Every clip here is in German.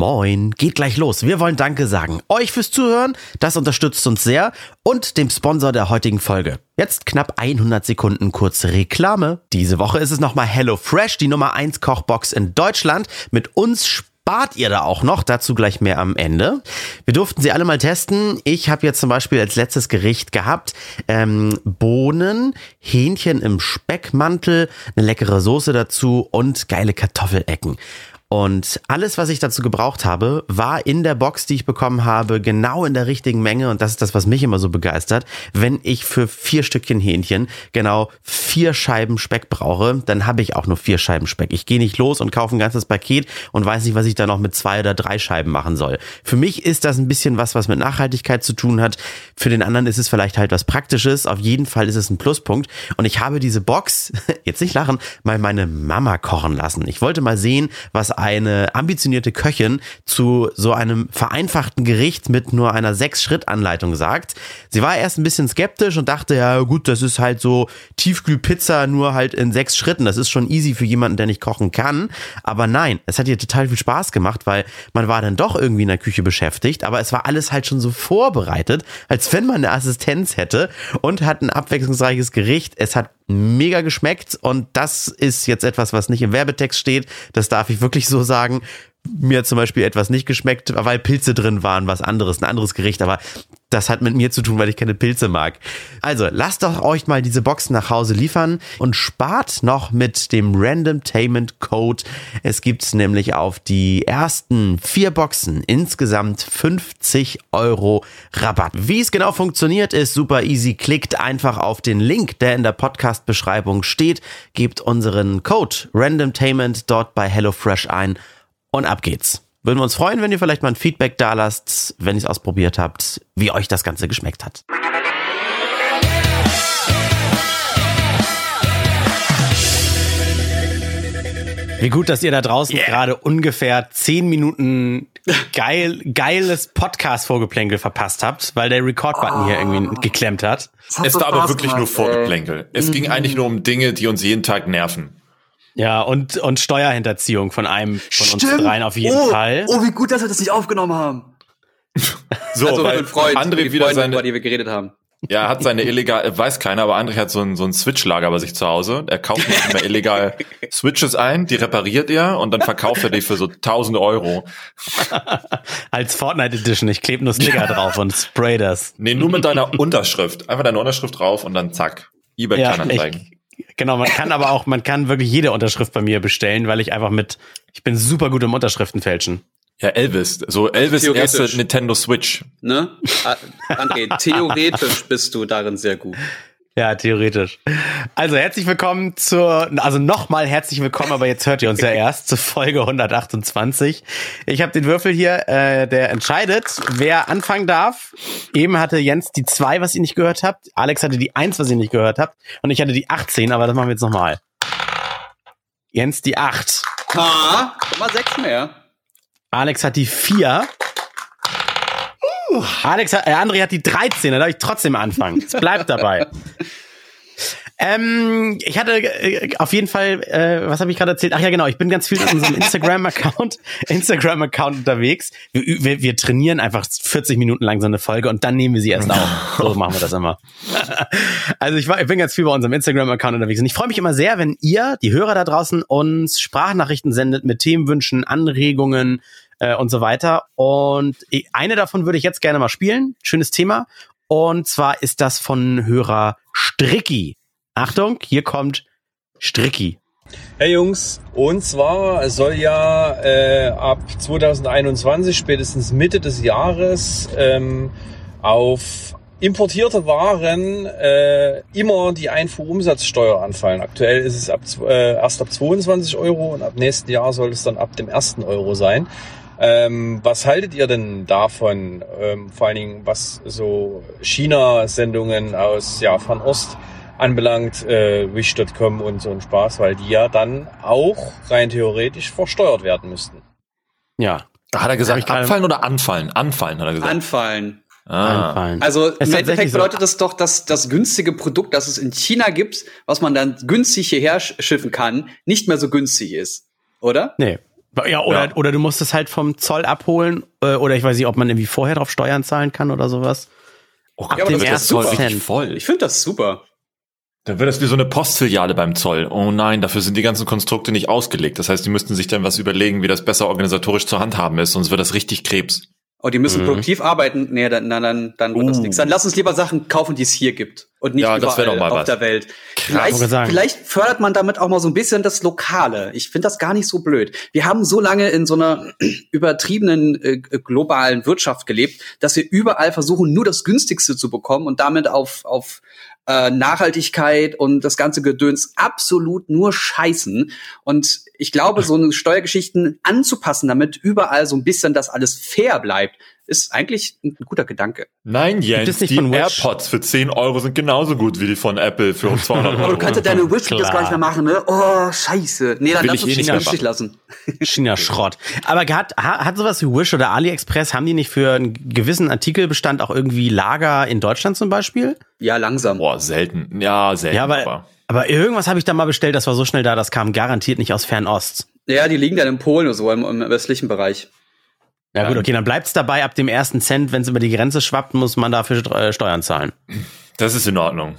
Moin, geht gleich los. Wir wollen Danke sagen. Euch fürs Zuhören, das unterstützt uns sehr und dem Sponsor der heutigen Folge. Jetzt knapp 100 Sekunden kurze Reklame. Diese Woche ist es nochmal HelloFresh, die Nummer 1 Kochbox in Deutschland. Mit uns spart ihr da auch noch, dazu gleich mehr am Ende. Wir durften sie alle mal testen. Ich habe jetzt zum Beispiel als letztes Gericht gehabt ähm, Bohnen, Hähnchen im Speckmantel, eine leckere Soße dazu und geile Kartoffelecken. Und alles, was ich dazu gebraucht habe, war in der Box, die ich bekommen habe, genau in der richtigen Menge. Und das ist das, was mich immer so begeistert. Wenn ich für vier Stückchen Hähnchen genau vier Scheiben Speck brauche, dann habe ich auch nur vier Scheiben Speck. Ich gehe nicht los und kaufe ein ganzes Paket und weiß nicht, was ich da noch mit zwei oder drei Scheiben machen soll. Für mich ist das ein bisschen was, was mit Nachhaltigkeit zu tun hat. Für den anderen ist es vielleicht halt was Praktisches. Auf jeden Fall ist es ein Pluspunkt. Und ich habe diese Box, jetzt nicht lachen, mal meine Mama kochen lassen. Ich wollte mal sehen, was eine ambitionierte Köchin zu so einem vereinfachten Gericht mit nur einer Sechs-Schritt-Anleitung sagt. Sie war erst ein bisschen skeptisch und dachte, ja gut, das ist halt so Tiefkühlpizza nur halt in sechs Schritten. Das ist schon easy für jemanden, der nicht kochen kann. Aber nein, es hat ihr total viel Spaß gemacht, weil man war dann doch irgendwie in der Küche beschäftigt, aber es war alles halt schon so vorbereitet, als wenn man eine Assistenz hätte und hat ein abwechslungsreiches Gericht. Es hat mega geschmeckt und das ist jetzt etwas, was nicht im Werbetext steht. Das darf ich wirklich so sagen. Mir zum Beispiel etwas nicht geschmeckt, weil Pilze drin waren, was anderes, ein anderes Gericht, aber das hat mit mir zu tun, weil ich keine Pilze mag. Also lasst doch euch mal diese Boxen nach Hause liefern und spart noch mit dem Randomtainment Code. Es gibt nämlich auf die ersten vier Boxen insgesamt 50 Euro Rabatt. Wie es genau funktioniert, ist super easy. Klickt einfach auf den Link, der in der Podcast-Beschreibung steht, gebt unseren Code Randomtainment dort bei HelloFresh ein und ab geht's. Würden wir uns freuen, wenn ihr vielleicht mal ein Feedback da lasst, wenn ihr es ausprobiert habt, wie euch das Ganze geschmeckt hat. Wie gut, dass ihr da draußen yeah. gerade ungefähr zehn Minuten geil, geiles Podcast-Vorgeplänkel verpasst habt, weil der Record-Button oh. hier irgendwie geklemmt hat. Es war aber wirklich gemacht, nur Vorgeplänkel. Ey. Es mhm. ging eigentlich nur um Dinge, die uns jeden Tag nerven. Ja, und, und Steuerhinterziehung von einem von Stimmt. uns dreien auf jeden oh, Fall. Oh, wie gut, dass wir das nicht aufgenommen haben. so, also weil Freund, André wieder seine, über die wir geredet haben. Ja, hat seine illegal, weiß keiner, aber André hat so ein, so ein Switch-Lager bei sich zu Hause. Er kauft nicht immer illegal Switches ein, die repariert er und dann verkauft er die für so 1000 Euro. Als Fortnite Edition, ich klebe nur Sticker drauf und spray das. Nee, nur mit deiner Unterschrift. Einfach deine Unterschrift drauf und dann zack. eBay ja, Kleinanzeigen. Genau, man kann aber auch, man kann wirklich jede Unterschrift bei mir bestellen, weil ich einfach mit, ich bin super gut im Unterschriften fälschen. Ja, Elvis. So Elvis erste Nintendo Switch. Ne? André, theoretisch bist du darin sehr gut. Ja, theoretisch. Also herzlich willkommen zur, also nochmal herzlich willkommen, aber jetzt hört ihr uns ja erst zur Folge 128. Ich habe den Würfel hier, äh, der entscheidet, wer anfangen darf. Eben hatte Jens die 2, was ihr nicht gehört habt. Alex hatte die 1, was ihr nicht gehört habt. Und ich hatte die 18, aber das machen wir jetzt nochmal. Jens die 8. Ha, mal 6 mehr. Alex hat die 4. Alex, äh, André hat die 13, da darf ich trotzdem anfangen. Es bleibt dabei. Ähm, ich hatte äh, auf jeden Fall, äh, was habe ich gerade erzählt? Ach ja, genau, ich bin ganz viel in unserem Instagram-Account, Instagram-Account unterwegs. Wir, wir, wir trainieren einfach 40 Minuten lang so eine Folge und dann nehmen wir sie erst auf. So machen wir das immer. also ich, war, ich bin ganz viel bei unserem Instagram-Account unterwegs und ich freue mich immer sehr, wenn ihr, die Hörer da draußen, uns Sprachnachrichten sendet mit Themenwünschen, Anregungen, äh, und so weiter. Und eine davon würde ich jetzt gerne mal spielen. Schönes Thema. Und zwar ist das von Hörer Stricki. Achtung, hier kommt Stricki. Hey Jungs, und zwar soll ja äh, ab 2021, spätestens Mitte des Jahres, ähm, auf importierte Waren äh, immer die Einfuhrumsatzsteuer anfallen. Aktuell ist es ab, äh, erst ab 22 Euro und ab nächsten Jahr soll es dann ab dem ersten Euro sein. Ähm, was haltet ihr denn davon? Ähm, vor allen Dingen, was so China-Sendungen aus ja, Fernost anbelangt, äh, Wish.com und so ein Spaß, weil die ja dann auch rein theoretisch versteuert werden müssten. Ja. Da hat er gesagt, abfallen oder anfallen? Anfallen, hat er gesagt. Anfallen. Ah. Anfallen. Also im Endeffekt bedeutet das doch, dass das günstige Produkt, das es in China gibt, was man dann günstig hierher schiffen kann, nicht mehr so günstig ist. Oder? Nee, Ja, oder, ja. oder du musst es halt vom Zoll abholen, äh, oder ich weiß nicht, ob man irgendwie vorher drauf Steuern zahlen kann oder sowas. Oh, Ab ja, dem ersten Cent. voll. Ich finde das super. Dann wird das wie so eine Postfiliale beim Zoll. Oh nein, dafür sind die ganzen Konstrukte nicht ausgelegt. Das heißt, die müssten sich dann was überlegen, wie das besser organisatorisch zu handhaben ist, sonst wird das richtig Krebs. Oh, die müssen mhm. produktiv arbeiten. Nee, dann, dann, dann, dann wird uh. das nichts. Dann lass uns lieber Sachen kaufen, die es hier gibt und nicht ja, überall auf was. der Welt. Vielleicht, vielleicht fördert man damit auch mal so ein bisschen das Lokale. Ich finde das gar nicht so blöd. Wir haben so lange in so einer übertriebenen äh, globalen Wirtschaft gelebt, dass wir überall versuchen, nur das Günstigste zu bekommen und damit auf, auf äh, Nachhaltigkeit und das ganze Gedöns absolut nur scheißen. Und ich glaube, so eine Steuergeschichten anzupassen, damit überall so ein bisschen das alles fair bleibt, ist eigentlich ein guter Gedanke. Nein, Jens, die AirPods für 10 Euro sind genauso gut wie die von Apple für 200 Euro. du kannst ja deine Wish das gar nicht mehr machen, ne? Oh, scheiße. Nee, dann lass uns nicht günstig lassen. China-Schrott. Aber hat, hat sowas wie Wish oder AliExpress, haben die nicht für einen gewissen Artikelbestand auch irgendwie Lager in Deutschland zum Beispiel? Ja, langsam. Boah, selten. Ja, selten. Ja, aber, aber irgendwas habe ich da mal bestellt, das war so schnell da, das kam garantiert nicht aus Fernost. Ja, die liegen dann in Polen oder so, im, im östlichen Bereich. Ja gut, okay, dann bleibt's dabei, ab dem ersten Cent, wenn es über die Grenze schwappt, muss man dafür äh, Steuern zahlen. Das ist in Ordnung.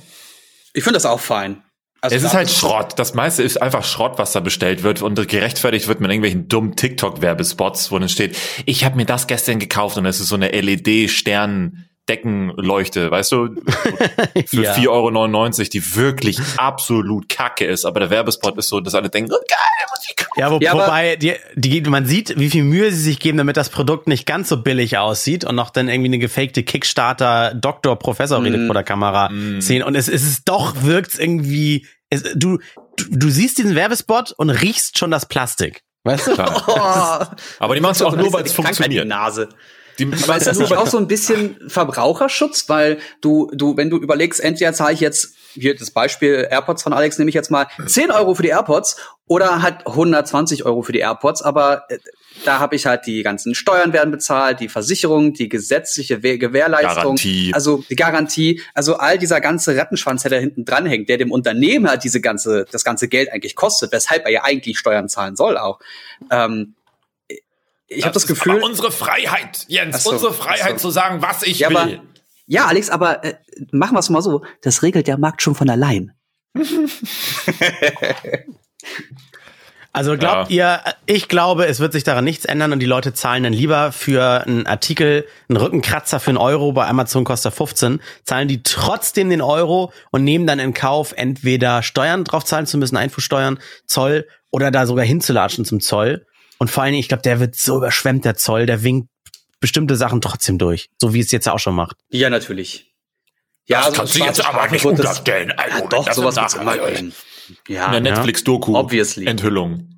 Ich finde das auch fein. Also es ist halt Schrott. Das meiste ist einfach Schrott, was da bestellt wird und gerechtfertigt wird mit irgendwelchen dummen TikTok-Werbespots, wo dann steht, ich habe mir das gestern gekauft und es ist so eine LED-Stern Deckenleuchte, weißt du, für ja. 4,99 Euro, die wirklich absolut kacke ist, aber der Werbespot ist so, dass alle denken, oh, geil, Musik. Ja, wo, ja, wobei, die, die, man sieht, wie viel Mühe sie sich geben, damit das Produkt nicht ganz so billig aussieht und noch dann irgendwie eine gefakte Kickstarter Doktor, Professor redet mm. vor der Kamera mm. sehen und es, es ist doch, wirkt irgendwie, es, du, du, du siehst diesen Werbespot und riechst schon das Plastik. Weißt du? Oh. Aber die machst du auch nur, weil es funktioniert. Nase. Die, Aber ist das nicht auch so ein bisschen Verbraucherschutz? Weil du, du, wenn du überlegst, entweder zahle ich jetzt, hier das Beispiel AirPods von Alex nehme ich jetzt mal 10 Euro für die AirPods oder halt 120 Euro für die AirPods, aber äh, da habe ich halt die ganzen Steuern werden bezahlt, die Versicherung, die gesetzliche Gewährleistung, Garantie. also die Garantie, also all dieser ganze Rattenschwanz, der da hinten dran hängt, der dem Unternehmen halt diese ganze, das ganze Geld eigentlich kostet, weshalb er ja eigentlich Steuern zahlen soll auch. Ähm, ich habe das Gefühl. Aber unsere Freiheit, Jens, so, unsere Freiheit so. zu sagen, was ich ja, will. Aber, ja, Alex, aber äh, machen wir es mal so. Das regelt der Markt schon von allein. Also glaubt ja. ihr, ich glaube, es wird sich daran nichts ändern und die Leute zahlen dann lieber für einen Artikel, einen Rückenkratzer für einen Euro, bei Amazon kostet 15, zahlen die trotzdem den Euro und nehmen dann in Kauf, entweder Steuern drauf zahlen zu müssen, Einfuhrsteuern, Zoll oder da sogar hinzulatschen zum Zoll und vor allen Dingen, ich glaube, der wird so überschwemmt, der Zoll, der winkt bestimmte Sachen trotzdem durch. So wie es jetzt auch schon macht. Ja, natürlich. Ja, das also kannst du jetzt aber nicht unterstellen. Also, ja, doch, sowas wird immer gehen. Ja, eine Netflix-Doku. Obviously. Enthüllung.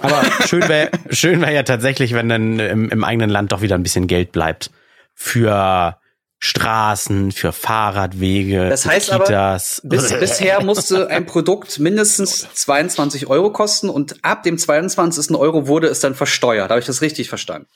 Aber schön wäre schön wär ja tatsächlich, wenn dann im, im eigenen Land doch wieder ein bisschen Geld bleibt für Straßen, für Fahrradwege, das heißt Kitas. Aber, bis, bisher musste ein Produkt mindestens 22 Euro kosten und ab dem 22. Euro wurde es dann versteuert. Habe ich das richtig verstanden?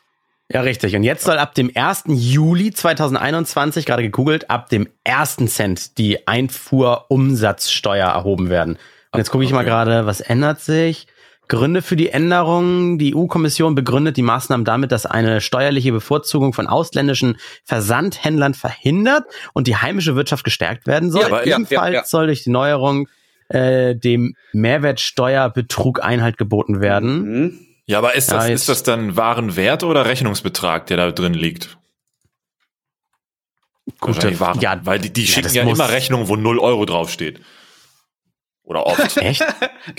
Ja, richtig. Und jetzt soll ab dem 1. Juli 2021, gerade gegoogelt, ab dem 1. Cent die Einfuhrumsatzsteuer erhoben werden. Und jetzt gucke ich okay. mal gerade, was ändert sich? Gründe für die Änderung. Die EU-Kommission begründet die Maßnahmen damit, dass eine steuerliche Bevorzugung von ausländischen Versandhändlern verhindert und die heimische Wirtschaft gestärkt werden soll. Ja, Ebenfalls ja, ja, soll durch die Neuerung äh, dem Mehrwertsteuerbetrug Einhalt geboten werden. Mhm. Ja, aber ist das, ist das dann Warenwert oder Rechnungsbetrag, der da drin liegt? Gute Waren, ja, weil die, die schicken ja immer Rechnungen, wo 0 Euro draufsteht. Oder oft. Echt?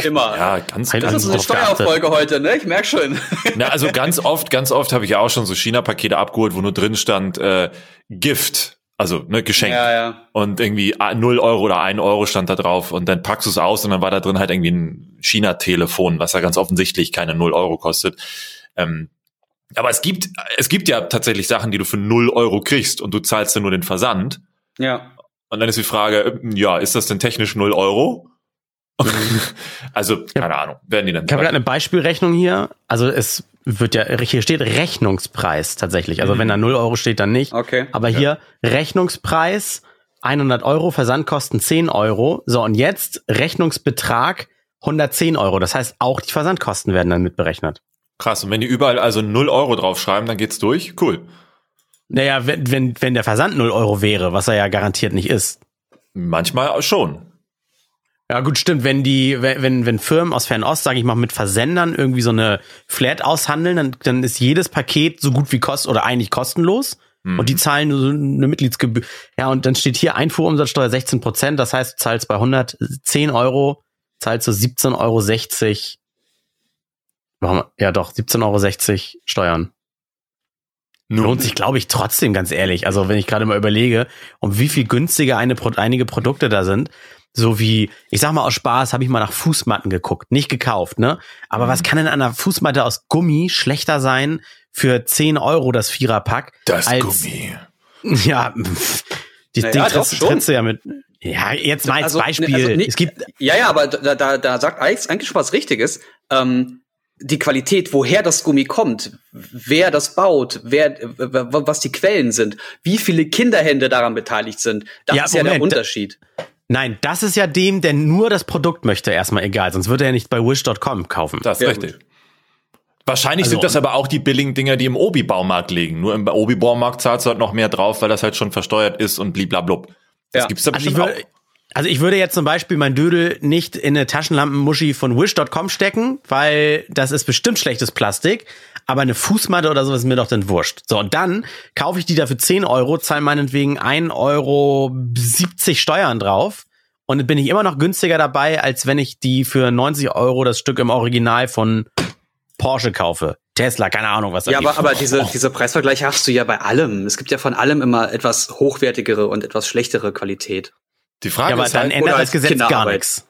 Immer. Ja, ganz, das ganz ist eine Steuerfolge heute, ne? Ich merk schon. Na, also ganz oft, ganz oft habe ich ja auch schon so China-Pakete abgeholt, wo nur drin stand äh, Gift, also ne, Geschenk. Ja, ja. Und irgendwie 0 Euro oder 1 Euro stand da drauf und dann packst du es aus und dann war da drin halt irgendwie ein China-Telefon, was ja ganz offensichtlich keine 0 Euro kostet. Ähm, aber es gibt, es gibt ja tatsächlich Sachen, die du für 0 Euro kriegst und du zahlst ja nur den Versand. Ja. Und dann ist die Frage, ja, ist das denn technisch 0 Euro? also, keine ja. Ahnung, werden die dann. Ich habe gerade eine Beispielrechnung hier. Also es wird ja, hier steht Rechnungspreis tatsächlich. Also mhm. wenn da 0 Euro steht, dann nicht. Okay. Aber ja. hier Rechnungspreis 100 Euro, Versandkosten 10 Euro. So, und jetzt Rechnungsbetrag 110 Euro. Das heißt, auch die Versandkosten werden dann mitberechnet. Krass, und wenn die überall also 0 Euro draufschreiben, dann geht's durch? Cool. Naja, wenn, wenn, wenn der Versand 0 Euro wäre, was er ja garantiert nicht ist. Manchmal schon. Ja, gut, stimmt. Wenn die, wenn, wenn Firmen aus Fernost, sage ich mal, mit Versendern irgendwie so eine Flat aushandeln, dann, dann ist jedes Paket so gut wie kost oder eigentlich kostenlos. Mhm. Und die zahlen nur so eine Mitgliedsgebühr. Ja, und dann steht hier Einfuhrumsatzsteuer 16 Prozent. Das heißt, du zahlst bei 110 Euro, zahlst du 17,60 Euro. Warum? Ja, doch, 17,60 Euro Steuern. Nun. Lohnt sich, glaube ich, trotzdem, ganz ehrlich. Also, wenn ich gerade mal überlege, um wie viel günstiger eine, einige Produkte da sind, so wie, ich sag mal aus Spaß, habe ich mal nach Fußmatten geguckt, nicht gekauft, ne? Aber mhm. was kann denn an einer Fußmatte aus Gummi schlechter sein für 10 Euro das Viererpack? Das als, Gummi. Ja, die naja, Ding trittst, trittst du ja mit. Ja, jetzt mal als also, Beispiel. Also, nee, es gibt ja, ja, aber da, da, da sagt Alex eigentlich schon was Richtiges. Ähm, die Qualität, woher das Gummi kommt, wer das baut, wer, was die Quellen sind, wie viele Kinderhände daran beteiligt sind, das ja, ist Moment, ja der Unterschied. Nein, das ist ja dem, der nur das Produkt möchte, erstmal egal, sonst würde er nicht bei wish.com kaufen. Das ist ja, richtig. Gut. Wahrscheinlich also, sind das aber auch die billigen Dinger, die im Obi-Baumarkt liegen. Nur im Obi-Baumarkt zahlst du halt noch mehr drauf, weil das halt schon versteuert ist und bliblablub. Das ja. gibt's da also bestimmt auch. Also ich würde jetzt zum Beispiel mein Dödel nicht in eine Taschenlampenmuschi von Wish.com stecken, weil das ist bestimmt schlechtes Plastik. Aber eine Fußmatte oder sowas ist mir doch dann wurscht. So, und dann kaufe ich die dafür 10 Euro, zahle meinetwegen 1,70 Euro Steuern drauf. Und dann bin ich immer noch günstiger dabei, als wenn ich die für 90 Euro das Stück im Original von Porsche kaufe. Tesla, keine Ahnung, was da Ja, aber, aber diese, oh. diese Preisvergleiche hast du ja bei allem. Es gibt ja von allem immer etwas hochwertigere und etwas schlechtere Qualität. Die Frage ja, aber ist dann halt, ändert das Gesetz gar nichts.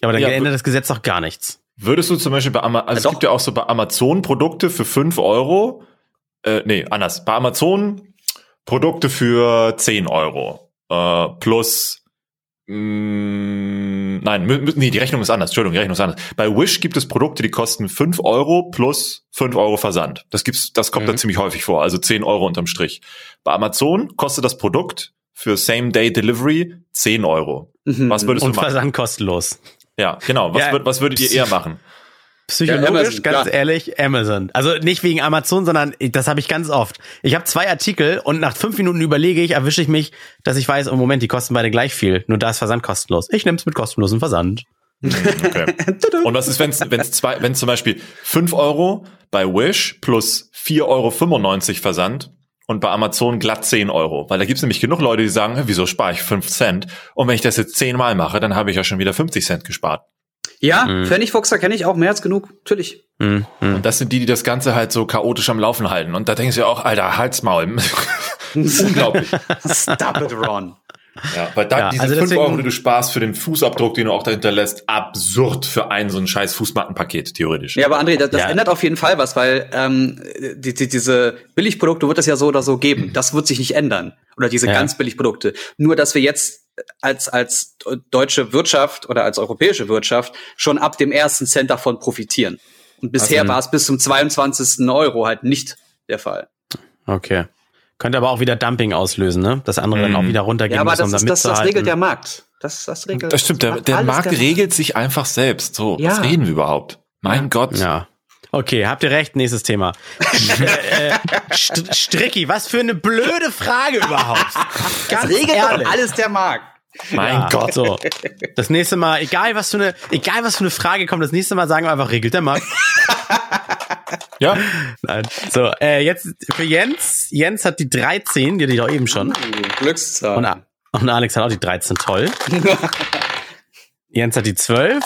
Ja, aber dann ja, ändert das Gesetz doch gar nichts. Würdest du zum Beispiel bei Amazon, also ja, es gibt ja auch so bei Amazon Produkte für fünf Euro, äh, nee, anders, bei Amazon Produkte für zehn Euro, äh, plus, mh, mm, nein, nee, die Rechnung ist anders, Entschuldigung, die Rechnung ist anders. Bei Wish gibt es Produkte, die kosten fünf Euro plus fünf Euro Versand. Das gibt's, das kommt mhm. da ziemlich häufig vor, also zehn Euro unterm Strich. Bei Amazon kostet das Produkt für Same-Day-Delivery 10 Euro. Mhm. Was würdest Und du machen? Versand kostenlos. Ja, genau. Was, ja. würd, was würdet ihr eher machen? Psychologisch, ja, Amazon, ganz ja. ehrlich, Amazon. Also nicht wegen Amazon, sondern das habe ich ganz oft. Ich habe zwei Artikel und nach fünf Minuten überlege ich, erwische ich mich, dass ich weiß, im oh Moment, die kosten beide gleich viel. Nur da ist Versand kostenlos. Ich nehme es mit kostenlosem Versand. Okay. und was ist, wenn es wenn's zwei, wenn zum Beispiel fünf Euro bei Wish plus 4,95 Euro Versand und bei Amazon glatt 10 Euro. Weil da gibt's nämlich genug Leute, die sagen, wieso spare ich 5 Cent? Und wenn ich das jetzt 10 Mal mache, dann habe ich ja schon wieder 50 Cent gespart. Ja, mhm. Pfennigfuchser kenne ich auch mehr als genug, natürlich. Mhm. Und das sind die, die das Ganze halt so chaotisch am Laufen halten. Und da denkst du ja auch, Alter, Halsmaul. Unglaublich. Stop it, Ron. Ja, weil da ja, diese also 5 Euro, die du sparst für den Fußabdruck, den du auch dahinter lässt, absurd für ein so ein scheiß Fußmattenpaket, theoretisch. Ja, aber André, das, das ja. ändert auf jeden Fall was, weil ähm, die, die, diese Billigprodukte wird es ja so oder so geben. Das wird sich nicht ändern. Oder diese ja. ganz Billigprodukte. Nur, dass wir jetzt als, als deutsche Wirtschaft oder als europäische Wirtschaft schon ab dem ersten Cent davon profitieren. Und bisher also, war es bis zum 22. Euro halt nicht der Fall. Okay. Könnte aber auch wieder Dumping auslösen, ne? Das andere mhm. dann auch wieder runtergehen ja, aber muss, das, um ist, das, das regelt der Markt. Das, das regelt. Das stimmt, der, der Markt der regelt sich einfach selbst. So, ja. was reden wir überhaupt? Mein ja. Gott. Ja. Okay, habt ihr recht, nächstes Thema. äh, St Stricki, was für eine blöde Frage überhaupt. Ganz das regelt ehrlich. alles der Markt. Mein ja. Gott, so. Das nächste Mal, egal was für eine, egal was für eine Frage kommt, das nächste Mal sagen wir einfach, regelt der Markt. Ja. Nein. So, äh, jetzt für Jens. Jens hat die 13, die hatte ich auch eben schon. Uh, Glückszahl. Und, und Alex hat auch die 13, toll. Jens hat die 12.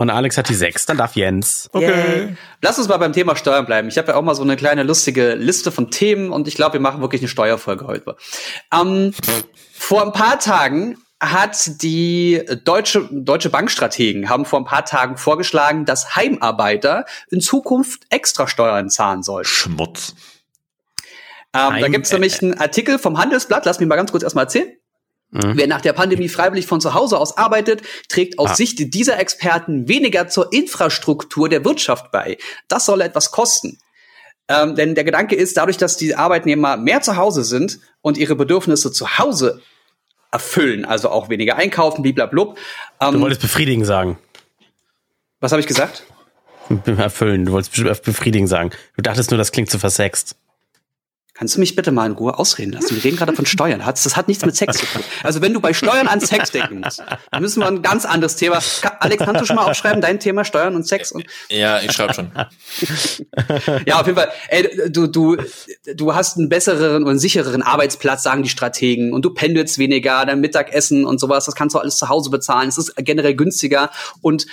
Und Alex hat die 6, dann darf Jens. Okay. Yeah. Lass uns mal beim Thema Steuern bleiben. Ich habe ja auch mal so eine kleine lustige Liste von Themen und ich glaube, wir machen wirklich eine Steuerfolge heute. Ähm, vor ein paar Tagen hat die deutsche, deutsche Bankstrategen haben vor ein paar Tagen vorgeschlagen, dass Heimarbeiter in Zukunft extra Steuern zahlen sollen. Schmutz. Ähm, da gibt es nämlich einen Artikel vom Handelsblatt, lass mich mal ganz kurz erstmal erzählen. Mhm. Wer nach der Pandemie freiwillig von zu Hause aus arbeitet, trägt aus ah. Sicht dieser Experten weniger zur Infrastruktur der Wirtschaft bei. Das soll etwas kosten. Ähm, denn der Gedanke ist, dadurch, dass die Arbeitnehmer mehr zu Hause sind und ihre Bedürfnisse zu Hause erfüllen, also auch weniger einkaufen, bliblablub. Ähm, du wolltest befriedigen sagen. Was habe ich gesagt? Erfüllen, du wolltest befriedigen sagen. Du dachtest nur, das klingt zu versext. Kannst du mich bitte mal in Ruhe ausreden lassen? Wir reden gerade von Steuern. Das hat nichts mit Sex zu tun. Also wenn du bei Steuern an Sex denken musst, dann müssen wir ein ganz anderes Thema. Alex, kannst du schon mal aufschreiben, dein Thema Steuern und Sex? Und ja, ich schreibe schon. ja, auf jeden Fall. Ey, du, du, du hast einen besseren und sichereren Arbeitsplatz, sagen die Strategen, und du pendelst weniger, dein Mittagessen und sowas, das kannst du alles zu Hause bezahlen. Es ist generell günstiger und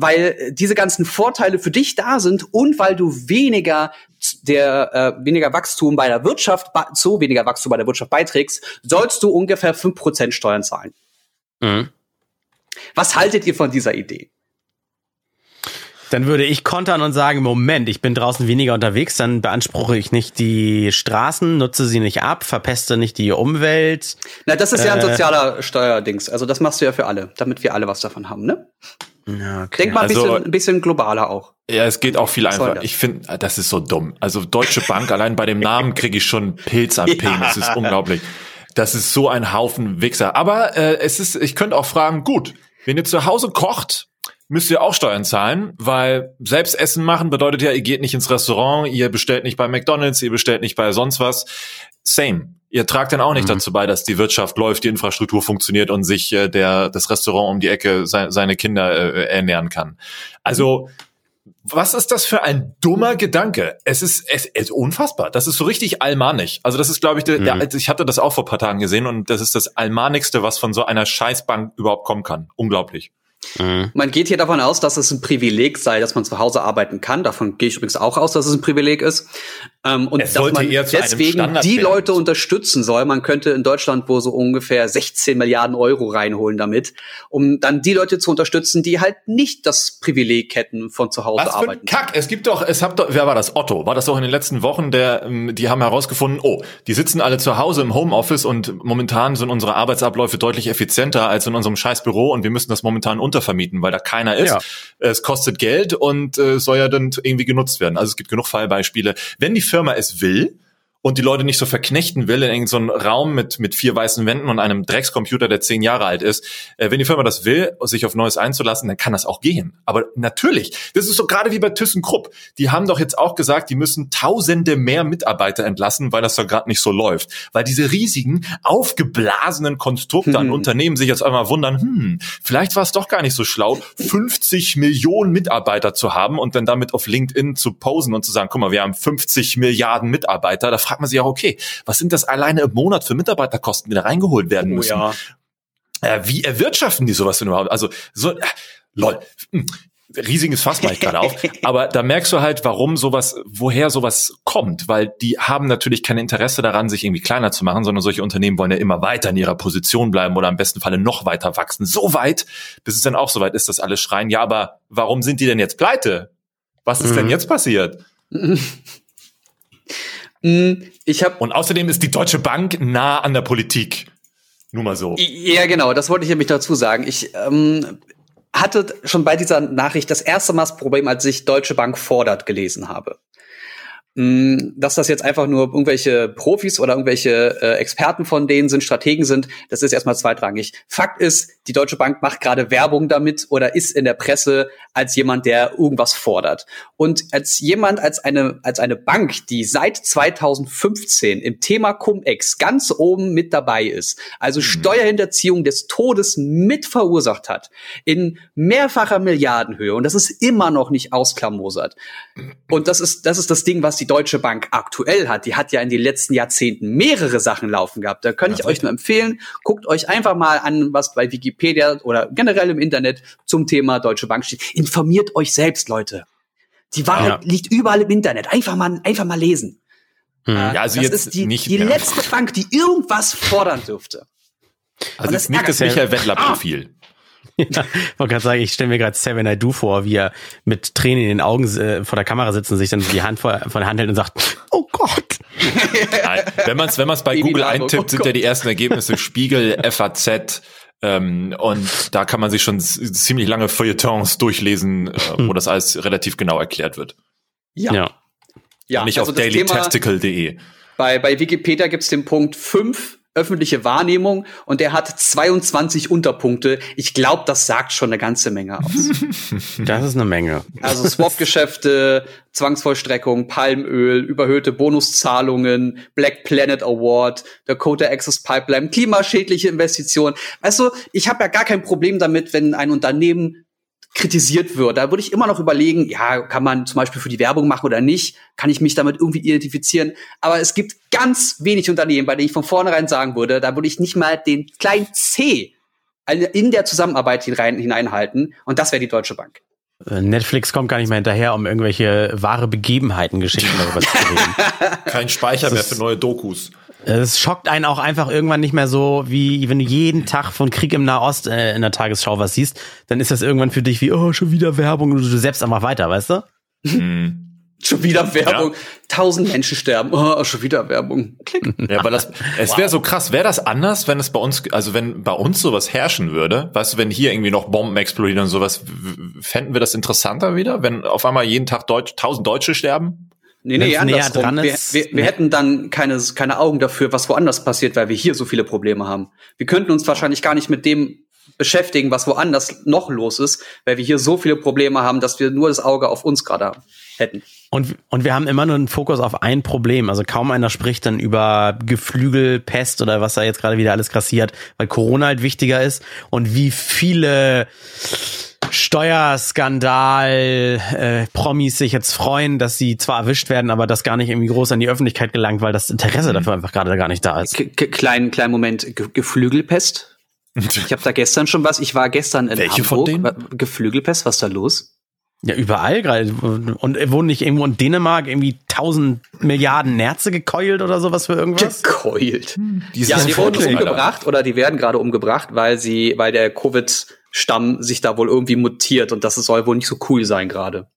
weil diese ganzen Vorteile für dich da sind und weil du weniger der äh, weniger Wachstum bei der Wirtschaft zu weniger Wachstum bei der Wirtschaft beiträgst, sollst du ungefähr fünf Prozent Steuern zahlen. Mhm. Was haltet ihr von dieser Idee? Dann würde ich kontern und sagen, Moment, ich bin draußen weniger unterwegs, dann beanspruche ich nicht die Straßen, nutze sie nicht ab, verpeste nicht die Umwelt. Na, das ist äh, ja ein äh, sozialer Steuerdings. Also das machst du ja für alle, damit wir alle was davon haben, ne? Okay. Denk mal ein, also, bisschen, ein bisschen globaler auch. Ja, es geht auch viel einfacher. Ich finde, das ist so dumm. Also Deutsche Bank, allein bei dem Namen kriege ich schon Pilz am Penis. Ja. Das ist unglaublich. Das ist so ein Haufen Wichser. Aber äh, es ist, ich könnte auch fragen, gut, wenn ihr zu Hause kocht, müsst ihr auch Steuern zahlen, weil selbst Essen machen bedeutet ja, ihr geht nicht ins Restaurant, ihr bestellt nicht bei McDonalds, ihr bestellt nicht bei sonst was. Same. Ihr tragt dann auch nicht mhm. dazu bei, dass die Wirtschaft läuft, die Infrastruktur funktioniert und sich äh, der das Restaurant um die Ecke se seine Kinder äh, ernähren kann. Also was ist das für ein dummer Gedanke? Es ist, es ist unfassbar. Das ist so richtig almanig. Also das ist, glaube ich, der, mhm. der, ich hatte das auch vor paar Tagen gesehen und das ist das almanigste, was von so einer Scheißbank überhaupt kommen kann. Unglaublich. Mhm. Man geht hier davon aus, dass es ein Privileg sei, dass man zu Hause arbeiten kann. Davon gehe ich übrigens auch aus, dass es ein Privileg ist. Ähm, und dass man deswegen die Leute unterstützen soll. Man könnte in Deutschland wo so ungefähr 16 Milliarden Euro reinholen damit, um dann die Leute zu unterstützen, die halt nicht das Privileg hätten, von zu Hause Was für arbeiten. Kack, es gibt doch, es habt doch, wer war das? Otto. War das doch in den letzten Wochen, der, ähm, die haben herausgefunden, oh, die sitzen alle zu Hause im Homeoffice und momentan sind unsere Arbeitsabläufe deutlich effizienter als in unserem scheiß Büro und wir müssen das momentan untervermieten, weil da keiner ist. Ja. Es kostet Geld und äh, soll ja dann irgendwie genutzt werden. Also es gibt genug Fallbeispiele. Wenn die Firma es will, und die Leute nicht so verknechten will in irgendeinem so Raum mit, mit vier weißen Wänden und einem Dreckscomputer, der zehn Jahre alt ist. Äh, wenn die Firma das will, sich auf Neues einzulassen, dann kann das auch gehen. Aber natürlich, das ist so gerade wie bei ThyssenKrupp. Die haben doch jetzt auch gesagt, die müssen tausende mehr Mitarbeiter entlassen, weil das doch gerade nicht so läuft. Weil diese riesigen, aufgeblasenen Konstrukte hm. an Unternehmen sich jetzt einmal wundern, hm, vielleicht war es doch gar nicht so schlau, 50 Millionen Mitarbeiter zu haben und dann damit auf LinkedIn zu posen und zu sagen, guck mal, wir haben 50 Milliarden Mitarbeiter fragt man sich auch, okay, was sind das alleine im Monat für Mitarbeiterkosten, die da reingeholt werden oh müssen? Oh, ja. äh, wie erwirtschaften die sowas denn überhaupt? Also, so, äh, lol. Hm riesiges Fass mache ich gerade auf, aber da merkst du halt, warum sowas, woher sowas kommt, weil die haben natürlich kein Interesse daran, sich irgendwie kleiner zu machen, sondern solche Unternehmen wollen ja immer weiter in ihrer Position bleiben oder im besten Falle noch weiter wachsen, so weit, bis es dann auch so weit ist, dass alle schreien, ja, aber warum sind die denn jetzt pleite? Was ist mhm. denn jetzt passiert? Ich hab Und außerdem ist die Deutsche Bank nah an der Politik. Nur mal so. Ja, genau, das wollte ich nämlich dazu sagen. Ich ähm, hatte schon bei dieser Nachricht das erste Mal das Problem, als ich Deutsche Bank fordert gelesen habe. Mm, dass das jetzt einfach nur irgendwelche Profis oder irgendwelche äh, Experten von denen sind, Strategen sind, das ist erstmal zweitrangig. Fakt ist, die Deutsche Bank macht gerade Werbung damit oder ist in der Presse als jemand, der irgendwas fordert. Und als jemand, als eine, als eine Bank, die seit 2015 im Thema Cum-Ex ganz oben mit dabei ist, also mhm. Steuerhinterziehung des Todes mit verursacht hat, in mehrfacher Milliardenhöhe, und das ist immer noch nicht ausklamosert. Und das ist, das ist das Ding, was die Deutsche Bank aktuell hat, die hat ja in den letzten Jahrzehnten mehrere Sachen laufen gehabt. Da kann ich euch nur empfehlen, guckt euch einfach mal an, was bei Wikipedia oder generell im Internet zum Thema Deutsche Bank steht. Informiert euch selbst, Leute. Die Wahrheit ja. liegt überall im Internet. Einfach mal, einfach mal lesen. Hm. Ja, also das jetzt ist die, nicht die letzte Bank, die irgendwas fordern dürfte. Also das ist nicht das Michael Wendler-Profil. Ja, ich wollte gerade sagen, ich stelle mir gerade Seven I Do vor, wie er mit Tränen in den Augen äh, vor der Kamera sitzt und sich dann die Hand vor, von der Hand hält und sagt, oh Gott. wenn man es wenn man's bei Baby Google eintippt, oh sind ja die ersten Ergebnisse Spiegel, FAZ, ähm, und da kann man sich schon ziemlich lange Feuilletons durchlesen, äh, wo das alles relativ genau erklärt wird. Ja. Ja. ja nicht also auf dailytesticle.de. Bei, bei Wikipedia gibt's den Punkt 5 öffentliche Wahrnehmung und der hat 22 Unterpunkte. Ich glaube, das sagt schon eine ganze Menge aus. Das ist eine Menge. Also Swap-Geschäfte, Zwangsvollstreckung, Palmöl, überhöhte Bonuszahlungen, Black Planet Award, Dakota Access Pipeline, klimaschädliche Investitionen. Weißt du, ich habe ja gar kein Problem damit, wenn ein Unternehmen kritisiert wird. Da würde ich immer noch überlegen, ja, kann man zum Beispiel für die Werbung machen oder nicht? Kann ich mich damit irgendwie identifizieren? Aber es gibt ganz wenig Unternehmen, bei denen ich von vornherein sagen würde, da würde ich nicht mal den kleinen C in der Zusammenarbeit hinein, hineinhalten. Und das wäre die Deutsche Bank. Äh, Netflix kommt gar nicht mehr hinterher, um irgendwelche wahre Begebenheiten, Geschichten darüber zu reden. Kein Speicher mehr für neue Dokus. Es schockt einen auch einfach irgendwann nicht mehr so, wie wenn du jeden Tag von Krieg im Nahost äh, in der Tagesschau was siehst, dann ist das irgendwann für dich wie, oh, schon wieder Werbung und du selbst einfach weiter, weißt du? Mhm. Schon wieder Werbung. Ja. Tausend Menschen sterben. Oh, schon wieder Werbung. Klick. Ja, weil das, es wäre so krass. Wäre das anders, wenn es bei uns, also wenn bei uns sowas herrschen würde? Weißt du, wenn hier irgendwie noch Bomben explodieren und sowas, fänden wir das interessanter wieder, wenn auf einmal jeden Tag Deutsch, tausend Deutsche sterben? Nee, nee, andersrum. Wir, wir, wir hätten dann keine, keine Augen dafür, was woanders passiert, weil wir hier so viele Probleme haben. Wir könnten uns wahrscheinlich gar nicht mit dem beschäftigen, was woanders noch los ist, weil wir hier so viele Probleme haben, dass wir nur das Auge auf uns gerade hätten. Und, und wir haben immer nur einen Fokus auf ein Problem. Also kaum einer spricht dann über Geflügelpest oder was da jetzt gerade wieder alles grassiert, weil Corona halt wichtiger ist und wie viele Steuerskandal äh, Promis sich jetzt freuen, dass sie zwar erwischt werden, aber das gar nicht irgendwie groß an die Öffentlichkeit gelangt, weil das Interesse mhm. dafür einfach gerade gar nicht da ist. kleinen kleinen Moment Geflügelpest. Ich habe da gestern schon was. Ich war gestern in Welche Hamburg. Von denen? Geflügelpest, was da los? Ja, überall gerade. Und wurden nicht irgendwo in Dänemark irgendwie tausend Milliarden Nerze gekeult oder sowas für irgendwas? Gekeult. Die ja, die wurden umgebracht oder die werden gerade umgebracht, weil sie, weil der Covid-Stamm sich da wohl irgendwie mutiert und das soll wohl nicht so cool sein gerade.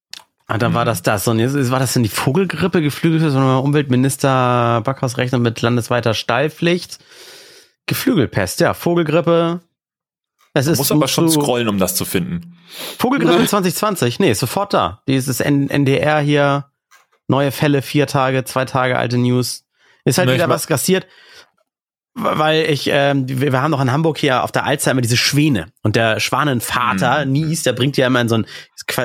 Ah, dann war das das. Und jetzt war das denn die Vogelgrippe geflügelt, sondern Umweltminister Backhaus rechnet mit landesweiter Stallpflicht. Geflügelpest, ja, Vogelgrippe, es ist muss aber schon scrollen, um das zu finden. Vogelgrippe 2020, nee, sofort da. Dieses NDR hier, neue Fälle, vier Tage, zwei Tage alte News. Ist halt nee, wieder was kassiert. Weil ich, ähm, wir, wir haben noch in Hamburg hier auf der Alster immer diese Schwäne. Und der Schwanenvater, mhm. Nies, der bringt ja immer in so ein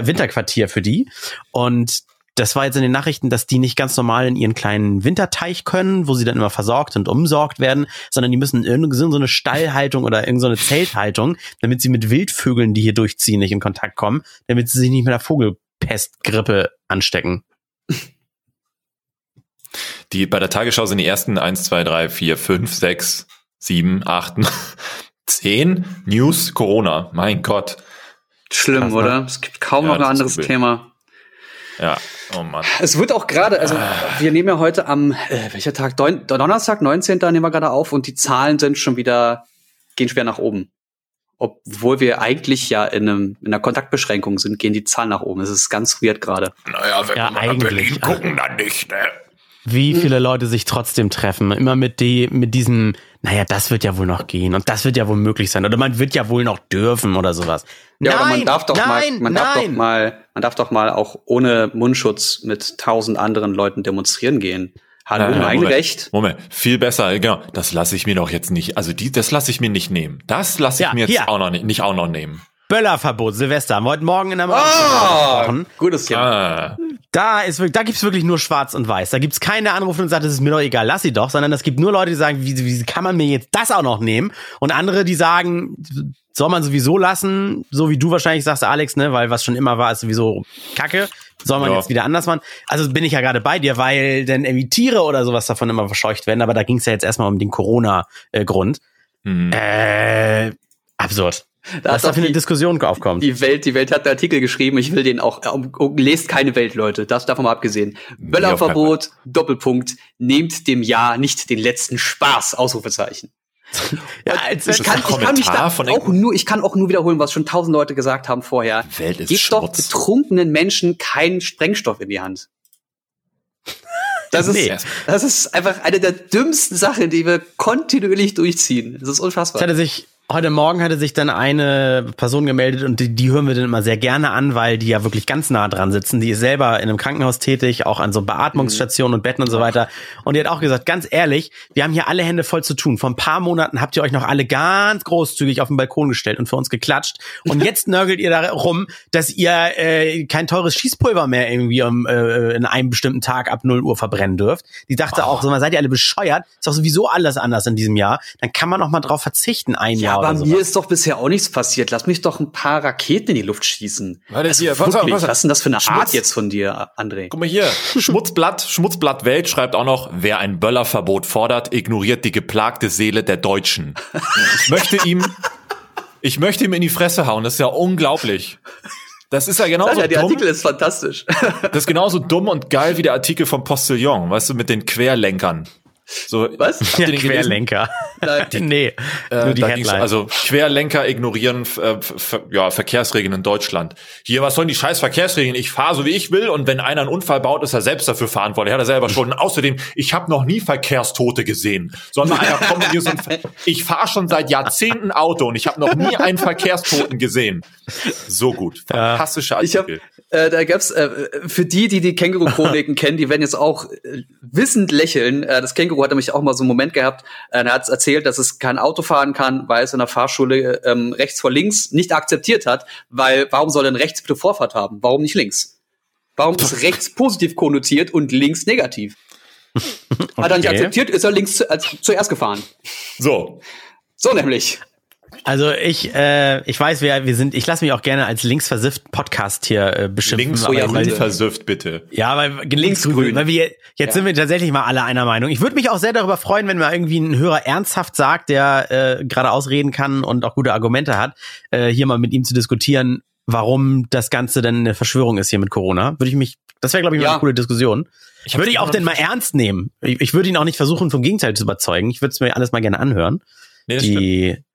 Winterquartier für die. Und das war jetzt in den Nachrichten, dass die nicht ganz normal in ihren kleinen Winterteich können, wo sie dann immer versorgt und umsorgt werden, sondern die müssen in so eine Stallhaltung oder in so eine Zelthaltung, damit sie mit Wildvögeln, die hier durchziehen, nicht in Kontakt kommen, damit sie sich nicht mit der Vogelpestgrippe anstecken. Die bei der Tagesschau sind die ersten eins, zwei, drei, vier, fünf, sechs, sieben, acht, zehn News Corona. Mein Gott. Schlimm, Krass, ne? oder? Es gibt kaum ja, noch ein anderes Thema. Ja, oh Mann. Es wird auch gerade, also ah. wir nehmen ja heute am, äh, welcher Tag? Don Donnerstag, 19. nehmen wir gerade auf und die Zahlen sind schon wieder, gehen schwer nach oben. Obwohl wir eigentlich ja in, einem, in einer Kontaktbeschränkung sind, gehen die Zahlen nach oben. Es ist ganz weird gerade. Naja, wenn ja, wir mal eigentlich. Berlin gucken, dann nicht, ne? Wie viele Leute sich trotzdem treffen. Immer mit, die, mit diesem, naja, das wird ja wohl noch gehen und das wird ja wohl möglich sein oder man wird ja wohl noch dürfen oder sowas. Ja, nein, aber man darf doch nein, mal, man nein. darf doch mal, man darf doch mal auch ohne Mundschutz mit tausend anderen Leuten demonstrieren gehen. Hallo, ja, mein Moment, Recht. Moment, viel besser, genau. Das lasse ich mir doch jetzt nicht, also die, das lasse ich mir nicht nehmen. Das lasse ich ja, mir jetzt hier. auch noch nicht, nicht auch noch nehmen. Böllerverbot, Silvester. Haben wir heute Morgen in der oh, Gutes Thema. Ah. Da, ist, da gibt's wirklich nur schwarz und weiß. Da gibt's keine Anrufe und sagt, das ist mir doch egal, lass sie doch, sondern es gibt nur Leute, die sagen, wie, wie kann man mir jetzt das auch noch nehmen? Und andere, die sagen, soll man sowieso lassen, so wie du wahrscheinlich sagst, Alex, ne, weil was schon immer war, ist sowieso Kacke. Soll man ja. jetzt wieder anders machen? Also bin ich ja gerade bei dir, weil denn irgendwie Tiere oder sowas davon immer verscheucht werden, aber da ging's ja jetzt erstmal um den Corona-Grund. Mhm. Äh, absurd. Da Was da für eine Diskussion aufkommt. Die Welt, die Welt hat einen Artikel geschrieben, ich will den auch, um, um, lest keine Welt, Leute, das davon mal abgesehen. Böllerverbot, Doppelpunkt, nehmt dem Jahr nicht den letzten Spaß, Ausrufezeichen. ja, als ich, kann, ich kann mich da auch nur, ich kann auch nur wiederholen, was schon tausend Leute gesagt haben vorher. Welt ist Gebt doch betrunkenen Menschen keinen Sprengstoff in die Hand. Das ist, nee. das ist einfach eine der dümmsten Sachen, die wir kontinuierlich durchziehen. Das ist unfassbar. Es hätte sich Heute Morgen hatte sich dann eine Person gemeldet und die, die hören wir dann immer sehr gerne an, weil die ja wirklich ganz nah dran sitzen. Die ist selber in einem Krankenhaus tätig, auch an so Beatmungsstationen und Betten und so weiter. Und die hat auch gesagt, ganz ehrlich, wir haben hier alle Hände voll zu tun. Vor ein paar Monaten habt ihr euch noch alle ganz großzügig auf den Balkon gestellt und für uns geklatscht. Und jetzt nörgelt ihr da rum, dass ihr äh, kein teures Schießpulver mehr irgendwie um, äh, in einem bestimmten Tag ab 0 Uhr verbrennen dürft. Die dachte oh. auch, so, seid ihr alle bescheuert? Ist doch sowieso alles anders in diesem Jahr. Dann kann man noch mal drauf verzichten, ein ja, Jahr aber mir ist doch bisher auch nichts passiert. Lass mich doch ein paar Raketen in die Luft schießen. Warte, also hier, was, was, was ist denn das für eine Schmutz. Art jetzt von dir, André? Guck mal hier. Schmutzblatt, Schmutzblatt Welt schreibt auch noch, wer ein Böllerverbot fordert, ignoriert die geplagte Seele der Deutschen. Ich möchte ihm, ich möchte ihm in die Fresse hauen. Das ist ja unglaublich. Das ist ja genauso ja, der dumm. Artikel ist fantastisch. Das ist genauso dumm und geil wie der Artikel vom Postillon, weißt du, mit den Querlenkern. So, Was? Ja, Querlenker. nee, äh, nur die Headline. Also Querlenker ignorieren äh, ja, Verkehrsregeln in Deutschland. Hier, was sollen die scheiß Verkehrsregeln? Ich fahre so wie ich will und wenn einer einen Unfall baut, ist er selbst dafür verantwortlich. Hat er selber Schulden. Außerdem, ich habe noch nie Verkehrstote gesehen. Sondern einer kommt hier so ein Ich fahre schon seit Jahrzehnten Auto und ich habe noch nie einen Verkehrstoten gesehen. So gut. Fantastischer Artikel. Hab, äh, da gab's äh, für die, die die Känguru-Chroniken kennen, die werden jetzt auch äh, wissend lächeln. Äh, das Känguru Känguru hat nämlich auch mal so einen Moment gehabt, äh, er hat erzählt, dass es kein Auto fahren kann, weil es in der Fahrschule ähm, rechts vor links nicht akzeptiert hat, weil warum soll denn rechts bitte Vorfahrt haben? Warum nicht links? Warum ist rechts positiv konnotiert und links negativ? okay. Hat er nicht akzeptiert, ist er links zu, als, zuerst gefahren. So. So nämlich. Also ich, äh, ich weiß, wer wir sind. Ich lasse mich auch gerne als linksversifft Podcast hier äh, beschimpfen. Links oder grün versifft, bitte. Ja, weil linksgrün, weil wir jetzt ja. sind wir tatsächlich mal alle einer Meinung. Ich würde mich auch sehr darüber freuen, wenn mal irgendwie ein Hörer ernsthaft sagt, der äh, gerade ausreden kann und auch gute Argumente hat, äh, hier mal mit ihm zu diskutieren, warum das Ganze denn eine Verschwörung ist hier mit Corona. Würde ich mich, das wäre glaube ich mal ja. eine coole Diskussion. Ich würde ich auch denn mal ernst nehmen. Ich, ich würde ihn auch nicht versuchen, vom Gegenteil zu überzeugen. Ich würde es mir alles mal gerne anhören. Nee, die, stimmt.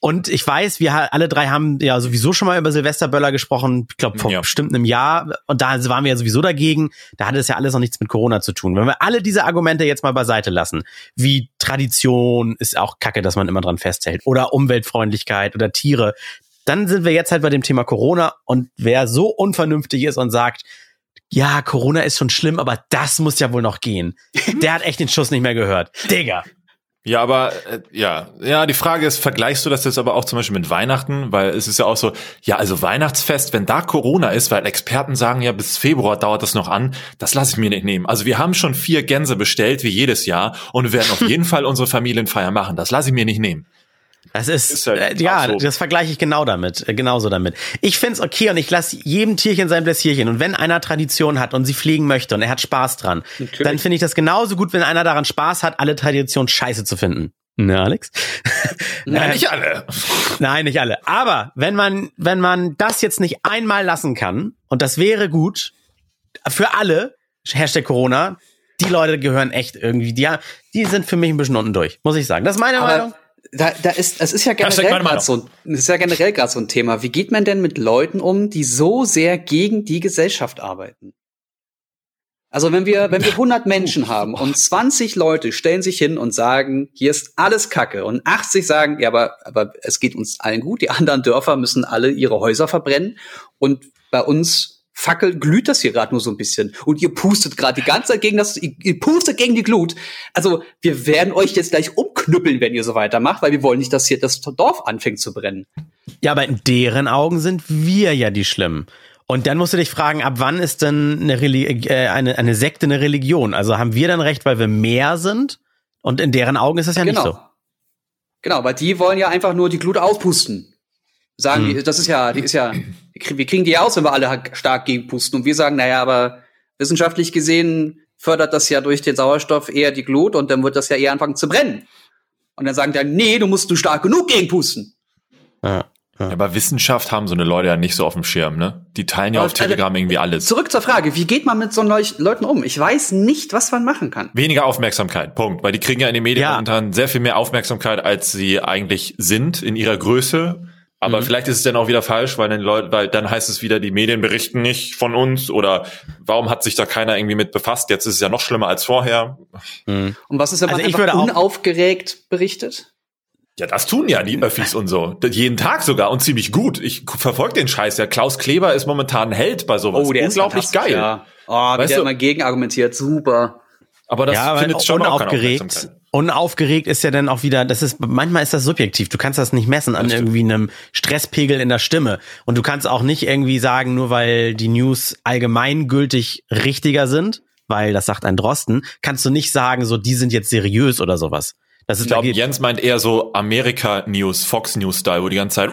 Und ich weiß, wir alle drei haben ja sowieso schon mal über Silvesterböller gesprochen, ich glaube vor ja. bestimmt einem Jahr. Und da waren wir ja sowieso dagegen. Da hatte es ja alles noch nichts mit Corona zu tun. Wenn wir alle diese Argumente jetzt mal beiseite lassen, wie Tradition ist auch Kacke, dass man immer dran festhält, oder Umweltfreundlichkeit oder Tiere, dann sind wir jetzt halt bei dem Thema Corona. Und wer so unvernünftig ist und sagt, ja, Corona ist schon schlimm, aber das muss ja wohl noch gehen. Der hat echt den Schuss nicht mehr gehört. Digga. Ja, aber äh, ja, ja, die Frage ist, vergleichst du das jetzt aber auch zum Beispiel mit Weihnachten? Weil es ist ja auch so, ja, also Weihnachtsfest, wenn da Corona ist, weil Experten sagen ja, bis Februar dauert das noch an, das lasse ich mir nicht nehmen. Also wir haben schon vier Gänse bestellt, wie jedes Jahr, und wir werden auf jeden Fall unsere Familienfeier machen. Das lasse ich mir nicht nehmen. Das ist, ist halt äh, ja, so. das vergleiche ich genau damit, äh, genauso damit. Ich find's okay und ich lasse jedem Tierchen sein Bläsierchen. Und wenn einer Tradition hat und sie fliegen möchte und er hat Spaß dran, Natürlich. dann finde ich das genauso gut, wenn einer daran Spaß hat, alle Traditionen scheiße zu finden. Ne, Alex? Nein, nicht alle. Nein, nicht alle. Aber wenn man, wenn man das jetzt nicht einmal lassen kann, und das wäre gut, für alle, Hashtag Corona, die Leute gehören echt irgendwie, die, die sind für mich ein bisschen unten durch, muss ich sagen. Das ist meine Aber Meinung da, da ist, es ist ja generell gerade so, das ist ja generell gerade so ein Thema. Wie geht man denn mit Leuten um, die so sehr gegen die Gesellschaft arbeiten? Also wenn wir, wenn wir 100 Menschen haben und 20 Leute stellen sich hin und sagen, hier ist alles Kacke und 80 sagen, ja, aber, aber es geht uns allen gut, die anderen Dörfer müssen alle ihre Häuser verbrennen und bei uns Fackel glüht das hier gerade nur so ein bisschen. Und ihr pustet gerade die ganze Zeit gegen das, ihr pustet gegen die Glut. Also wir werden euch jetzt gleich umknüppeln, wenn ihr so weitermacht, weil wir wollen nicht, dass hier das Dorf anfängt zu brennen. Ja, aber in deren Augen sind wir ja die Schlimmen. Und dann musst du dich fragen, ab wann ist denn eine, Religi äh, eine, eine Sekte eine Religion? Also haben wir dann recht, weil wir mehr sind? Und in deren Augen ist das ja genau. nicht so. Genau, weil die wollen ja einfach nur die Glut auspusten sagen hm. die, das ist ja, die ist ja, wir kriegen die aus, wenn wir alle stark gegenpusten. Und wir sagen, naja, aber wissenschaftlich gesehen fördert das ja durch den Sauerstoff eher die Glut und dann wird das ja eher anfangen zu brennen. Und dann sagen die, nee, du musst du stark genug gegenpusten. Ja. Ja. Aber Wissenschaft haben so eine Leute ja nicht so auf dem Schirm, ne? Die teilen ja auf also, Telegram irgendwie alles. Zurück zur Frage, wie geht man mit so Leuten um? Ich weiß nicht, was man machen kann. Weniger Aufmerksamkeit, Punkt. Weil die kriegen ja in den Medien ja. momentan sehr viel mehr Aufmerksamkeit, als sie eigentlich sind in ihrer Größe. Aber mhm. vielleicht ist es dann auch wieder falsch, weil dann Leute, weil dann heißt es wieder, die Medien berichten nicht von uns oder warum hat sich da keiner irgendwie mit befasst? Jetzt ist es ja noch schlimmer als vorher. Mhm. Und was ist, wenn man also einfach unaufgeregt berichtet? Ja, das tun ja die Öffis und so. Jeden Tag sogar und ziemlich gut. Ich verfolge den Scheiß. Ja, Klaus Kleber ist momentan ein Held bei sowas. Oh, der Unglaublich ist geil. Ja. Oh, wie weißt der du? immer gegenargumentiert. Super. Aber das ja, findet schon unaufgeregt. Unaufgeregt ist ja dann auch wieder, das ist, manchmal ist das subjektiv. Du kannst das nicht messen an irgendwie einem Stresspegel in der Stimme. Und du kannst auch nicht irgendwie sagen, nur weil die News allgemeingültig richtiger sind, weil das sagt ein Drosten, kannst du nicht sagen, so, die sind jetzt seriös oder sowas. Das ist ich glaube, Jens meint eher so Amerika News, Fox News Style, wo die ganze Zeit.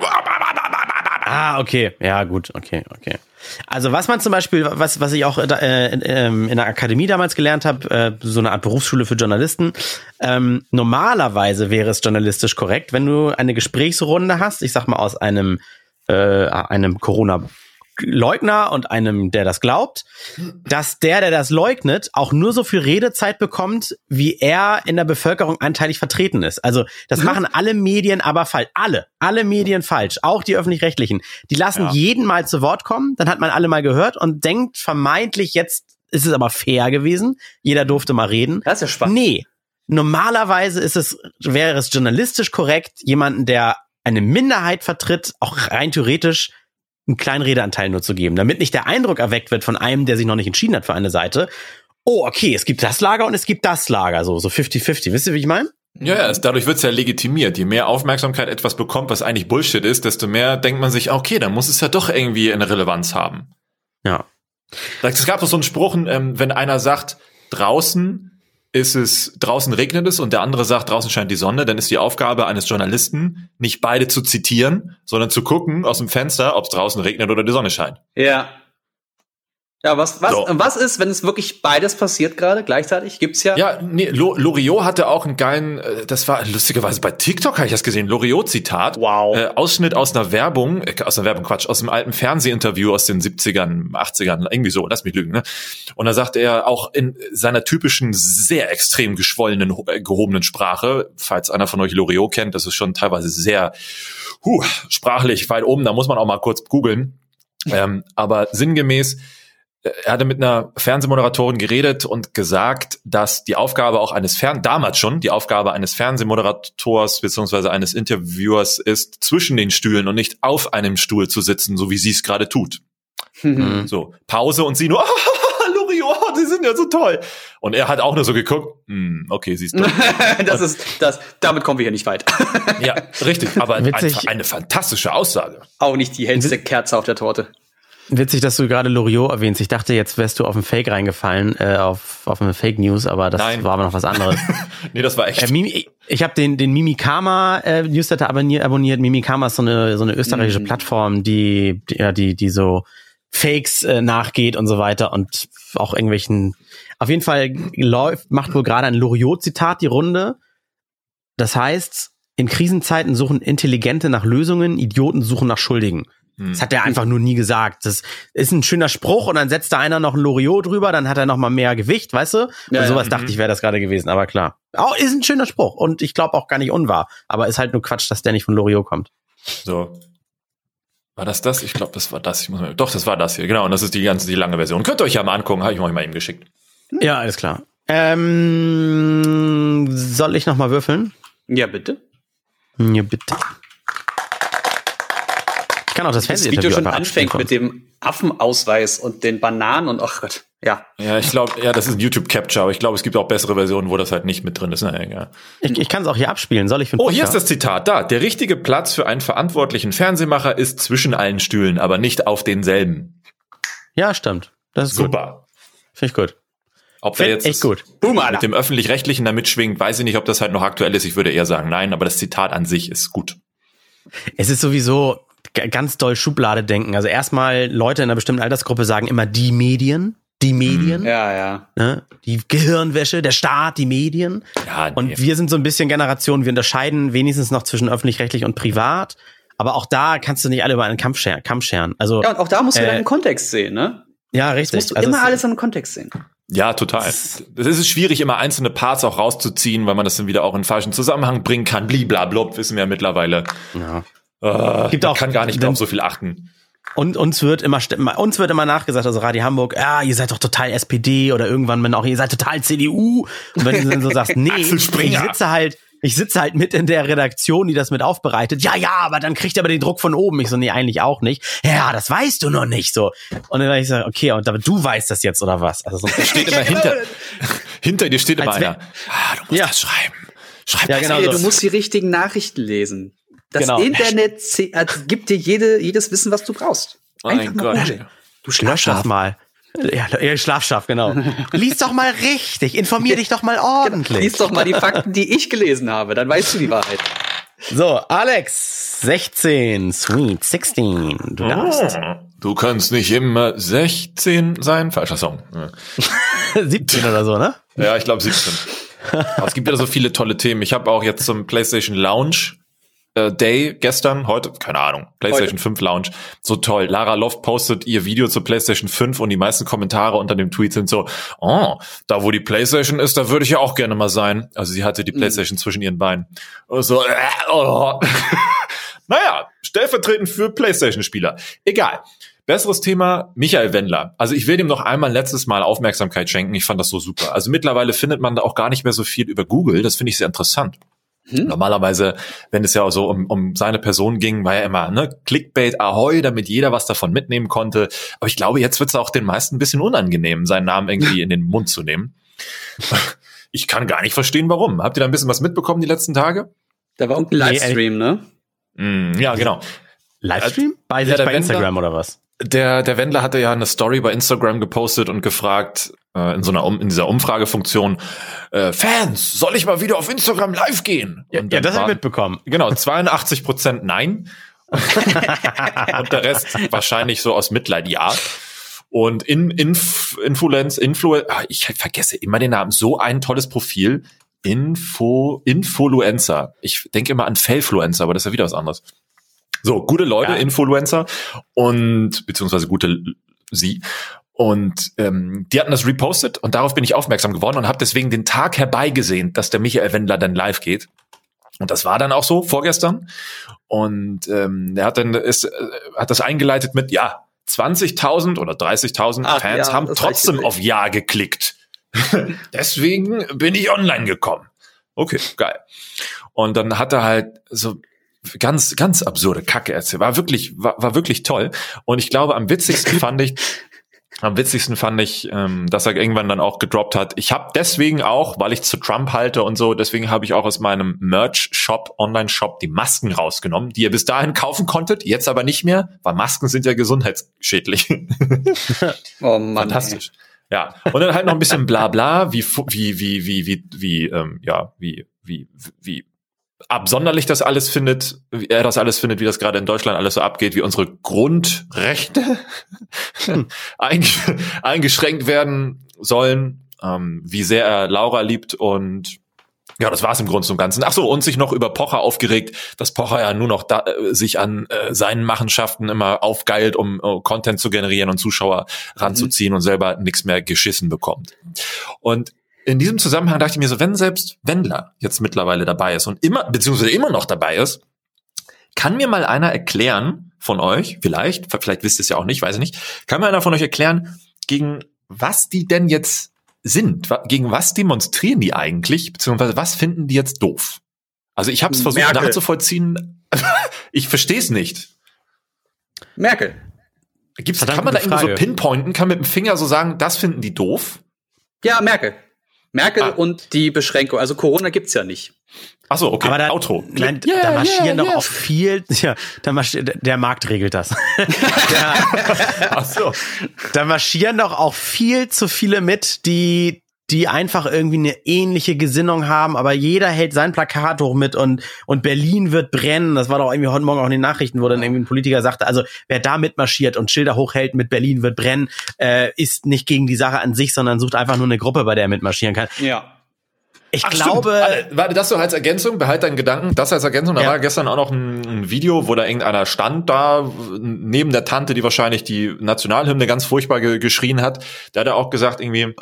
Ah, okay. Ja, gut, okay, okay. Also was man zum Beispiel, was, was ich auch äh, äh, in der Akademie damals gelernt habe, äh, so eine Art Berufsschule für Journalisten, ähm, normalerweise wäre es journalistisch korrekt, wenn du eine Gesprächsrunde hast, ich sag mal aus einem, äh, einem Corona Leugner und einem, der das glaubt, dass der, der das leugnet, auch nur so viel Redezeit bekommt, wie er in der Bevölkerung anteilig vertreten ist. Also das mhm. machen alle Medien aber falsch. Alle, alle Medien falsch, auch die öffentlich-rechtlichen. Die lassen ja. jeden mal zu Wort kommen, dann hat man alle mal gehört und denkt vermeintlich, jetzt ist es aber fair gewesen. Jeder durfte mal reden. Das ist ja spannend. Nee. Normalerweise ist es, wäre es journalistisch korrekt, jemanden, der eine Minderheit vertritt, auch rein theoretisch einen kleinen Redeanteil nur zu geben, damit nicht der Eindruck erweckt wird von einem, der sich noch nicht entschieden hat für eine Seite. Oh, okay, es gibt das Lager und es gibt das Lager, so so 50-50. Wisst ihr, wie ich meine? Ja, ja, dadurch wird's ja legitimiert. Je mehr Aufmerksamkeit etwas bekommt, was eigentlich Bullshit ist, desto mehr denkt man sich, okay, dann muss es ja doch irgendwie eine Relevanz haben. Ja. Es gab doch so einen Spruch, ähm, wenn einer sagt, draußen ist es, draußen regnet es und der andere sagt, draußen scheint die Sonne, dann ist die Aufgabe eines Journalisten, nicht beide zu zitieren, sondern zu gucken aus dem Fenster, ob es draußen regnet oder die Sonne scheint. Ja. Ja, was, was, so. was ist, wenn es wirklich beides passiert gerade gleichzeitig? Gibt's ja. Ja, nee, Loriot hatte auch einen geilen, äh, das war lustigerweise bei TikTok habe ich das gesehen, Loriot-Zitat. Wow. Äh, Ausschnitt aus einer Werbung, äh, aus einer Werbung, Quatsch, aus einem alten Fernsehinterview aus den 70ern, 80ern, irgendwie so, lass mich lügen, ne? Und da sagte er auch in seiner typischen, sehr extrem geschwollenen, äh, gehobenen Sprache, falls einer von euch Loriot kennt, das ist schon teilweise sehr, huh, sprachlich weit oben, da muss man auch mal kurz googeln. Ähm, aber sinngemäß, er hatte mit einer Fernsehmoderatorin geredet und gesagt, dass die Aufgabe auch eines Fern damals schon die Aufgabe eines Fernsehmoderators beziehungsweise eines Interviewers ist, zwischen den Stühlen und nicht auf einem Stuhl zu sitzen, so wie sie es gerade tut. Mhm. So Pause und sie nur, ah, Loriot, sie sind ja so toll. Und er hat auch nur so geguckt, hm, okay, siehst du. das ist das. Damit kommen wir hier nicht weit. ja, richtig. Aber einfach eine fantastische Aussage. Auch nicht die hellste Kerze auf der Torte. Witzig, dass du gerade Loriot erwähnst. Ich dachte, jetzt wärst du auf ein Fake reingefallen, äh, auf, auf eine Fake News, aber das Nein. war aber noch was anderes. nee, das war echt. Äh, Mimi, ich habe den, den Mimikama äh, Newsletter abonniert. abonniert. Mimikama ist so eine, so eine österreichische mhm. Plattform, die, die, ja, die, die so Fakes äh, nachgeht und so weiter und auch irgendwelchen. Auf jeden Fall läuft, macht wohl gerade ein Loriot-Zitat die Runde. Das heißt, in Krisenzeiten suchen Intelligente nach Lösungen, Idioten suchen nach Schuldigen. Das hat er einfach nur nie gesagt. Das ist ein schöner Spruch und dann setzt da einer noch ein Loriot drüber, dann hat er noch mal mehr Gewicht, weißt du? Ja, und sowas ja, dachte mhm. ich, wäre das gerade gewesen, aber klar. Auch ist ein schöner Spruch und ich glaube auch gar nicht unwahr, aber ist halt nur Quatsch, dass der nicht von Loriot kommt. So. War das das? Ich glaube, das war das. Ich muss mal, doch, das war das hier. Genau, und das ist die ganze die lange Version. Könnt ihr euch ja mal angucken, habe ich euch mal eben geschickt. Ja, alles klar. Ähm, soll ich noch mal würfeln? Ja, bitte. Ja, bitte. Ich kann auch das, das Video schon anfängt mit dem Affenausweis und den Bananen und ach Gott, ja. Ja, ich glaube, ja, das ist ein YouTube Capture, aber ich glaube, es gibt auch bessere Versionen, wo das halt nicht mit drin ist. Na, egal. Ich, ich kann es auch hier abspielen. Soll ich für Oh, hier ist das Zitat da. Der richtige Platz für einen verantwortlichen Fernsehmacher ist zwischen allen Stühlen, aber nicht auf denselben. Ja, stimmt. Das ist super. Finde ich gut. Ob er jetzt echt gut. Boom, mit dem öffentlich-rechtlichen da mitschwingt, weiß ich nicht, ob das halt noch aktuell ist. Ich würde eher sagen, nein, aber das Zitat an sich ist gut. Es ist sowieso, ganz doll Schublade denken. Also erstmal Leute in einer bestimmten Altersgruppe sagen immer die Medien. Die Medien. Mhm. Ja, ja. Ne? Die Gehirnwäsche, der Staat, die Medien. Ja, nee. Und wir sind so ein bisschen Generation, wir unterscheiden wenigstens noch zwischen öffentlich-rechtlich und privat. Aber auch da kannst du nicht alle über einen Kampf scheren. Kampf scheren. Also, ja, und auch da musst du äh, einen Kontext sehen, ne? Ja, richtig. Das musst du also immer alles in einem Kontext sehen. Ja, total. Es ist schwierig, immer einzelne Parts auch rauszuziehen, weil man das dann wieder auch in falschen Zusammenhang bringen kann. Bliblablub, wissen wir ja mittlerweile. Ja. Uh, Gibt auch, kann gar nicht auf so viel achten. Und uns wird immer uns wird immer nachgesagt, also Radio Hamburg, ja, ihr seid doch total SPD oder irgendwann wenn auch ihr seid total CDU. Und wenn du dann so sagst, nee, ich sitze halt ich sitze halt mit in der Redaktion, die das mit aufbereitet. Ja, ja, aber dann kriegt er aber den Druck von oben. Ich so, nee, eigentlich auch nicht. Ja, das weißt du noch nicht so. Und dann ich so, okay, und aber du weißt das jetzt oder was? Also so steht immer hinter, hinter dir steht immer einer. Ah, du musst ja. das schreiben. Schreib ja, genau. So. Du musst die richtigen Nachrichten lesen. Das genau. Internet äh, gibt dir jede, jedes Wissen, was du brauchst. Einfach mein Gott. Du schlafst das mal. Ja, ja, genau. Lies doch mal richtig, informier dich doch mal genau. ordentlich. Lies doch mal die Fakten, die ich gelesen habe, dann weißt du die Wahrheit. So, Alex, 16, sweet, 16, du darfst. Oh, du kannst nicht immer 16 sein, falscher Song. 17 oder so, ne? Ja, ich glaube 17. Aber es gibt ja so viele tolle Themen. Ich habe auch jetzt zum PlayStation Lounge äh, Day gestern, heute, keine Ahnung, PlayStation heute. 5 Launch, so toll. Lara Loft postet ihr Video zur PlayStation 5 und die meisten Kommentare unter dem Tweet sind so, oh, da wo die PlayStation ist, da würde ich ja auch gerne mal sein. Also sie hatte die mhm. PlayStation mhm. zwischen ihren Beinen. Und so, äh, oh. naja, stellvertretend für PlayStation-Spieler. Egal. Besseres Thema, Michael Wendler. Also ich will dem noch einmal letztes Mal Aufmerksamkeit schenken. Ich fand das so super. Also mittlerweile findet man da auch gar nicht mehr so viel über Google. Das finde ich sehr interessant. Hm. Normalerweise, wenn es ja so um, um seine Person ging, war ja immer ne, Clickbait Ahoi, damit jeder was davon mitnehmen konnte. Aber ich glaube, jetzt wird es auch den meisten ein bisschen unangenehm, seinen Namen irgendwie in den Mund zu nehmen. Ich kann gar nicht verstehen, warum. Habt ihr da ein bisschen was mitbekommen die letzten Tage? Da war irgendein Livestream, ne? Mm, ja, genau. Livestream? Bei, ja, bei Instagram oder was? Der, der Wendler hatte ja eine Story bei Instagram gepostet und gefragt, äh, in so einer in dieser Umfragefunktion, äh, Fans, soll ich mal wieder auf Instagram live gehen? Ja, ja das habe ich mitbekommen. Genau, 82 Prozent nein. und der Rest wahrscheinlich so aus Mitleid ja. Und in, Inf, Influence, Influ, ah, ich vergesse immer den Namen, so ein tolles Profil. Info, Influencer. Ich denke immer an Fellfluencer, aber das ist ja wieder was anderes. So, gute Leute, ja. Influencer und beziehungsweise gute sie. Und ähm, die hatten das repostet und darauf bin ich aufmerksam geworden und habe deswegen den Tag herbeigesehen, dass der Michael Wendler dann live geht. Und das war dann auch so vorgestern. Und ähm, er hat dann ist, äh, hat das eingeleitet mit ja 20.000 oder 30.000 Fans ja, haben trotzdem auf Ja geklickt. Deswegen bin ich online gekommen. Okay, geil. Und dann hat er halt so ganz, ganz absurde Kacke erzählt. War wirklich, war, war wirklich toll. Und ich glaube, am witzigsten fand ich, am witzigsten fand ich, ähm, dass er irgendwann dann auch gedroppt hat. Ich habe deswegen auch, weil ich zu Trump halte und so, deswegen habe ich auch aus meinem Merch-Shop, Online-Shop, die Masken rausgenommen, die ihr bis dahin kaufen konntet, jetzt aber nicht mehr, weil Masken sind ja gesundheitsschädlich. oh Mann. Fantastisch. Ey. Ja, und dann halt noch ein bisschen Blabla, wie wie wie wie wie wie ähm, ja wie wie wie absonderlich das alles findet, wie er das alles findet, wie das gerade in Deutschland alles so abgeht, wie unsere Grundrechte eingeschränkt werden sollen, ähm, wie sehr er Laura liebt und ja, das war's im Grunde zum Ganzen. Ach so, und sich noch über Pocher aufgeregt, dass Pocher ja nur noch da, äh, sich an äh, seinen Machenschaften immer aufgeilt, um uh, Content zu generieren und Zuschauer ranzuziehen mhm. und selber nichts mehr geschissen bekommt. Und in diesem Zusammenhang dachte ich mir so, wenn selbst Wendler jetzt mittlerweile dabei ist und immer, beziehungsweise immer noch dabei ist, kann mir mal einer erklären von euch, vielleicht, vielleicht wisst ihr es ja auch nicht, weiß ich nicht, kann mir einer von euch erklären, gegen was die denn jetzt sind, gegen was demonstrieren die eigentlich, beziehungsweise was finden die jetzt doof? Also ich habe es versucht Merkel. nachzuvollziehen, ich verstehe es nicht. Merkel. Gibt's, kann man da irgendwie so pinpointen, kann mit dem Finger so sagen, das finden die doof? Ja, Merkel. Merkel ah. und die Beschränkung. Also Corona gibt's ja nicht. Ach so, okay. Aber da, Auto. Nein, yeah, da marschieren yeah, doch auch viel. Ja, da marschiert, der Markt regelt das. der, Ach so. Da marschieren doch auch viel zu viele mit, die die einfach irgendwie eine ähnliche Gesinnung haben, aber jeder hält sein Plakat hoch mit und, und Berlin wird brennen. Das war doch irgendwie heute Morgen auch in den Nachrichten, wo dann irgendwie ein Politiker sagte, also wer da mitmarschiert und Schilder hochhält mit Berlin wird brennen, äh, ist nicht gegen die Sache an sich, sondern sucht einfach nur eine Gruppe, bei der er mitmarschieren kann. Ja. Ich Ach, glaube. Warte, warte, das so als Ergänzung, behalt deinen Gedanken. Das als Ergänzung, da ja. war gestern auch noch ein, ein, Video, wo da irgendeiner stand, da neben der Tante, die wahrscheinlich die Nationalhymne ganz furchtbar ge geschrien hat. Da hat er auch gesagt, irgendwie,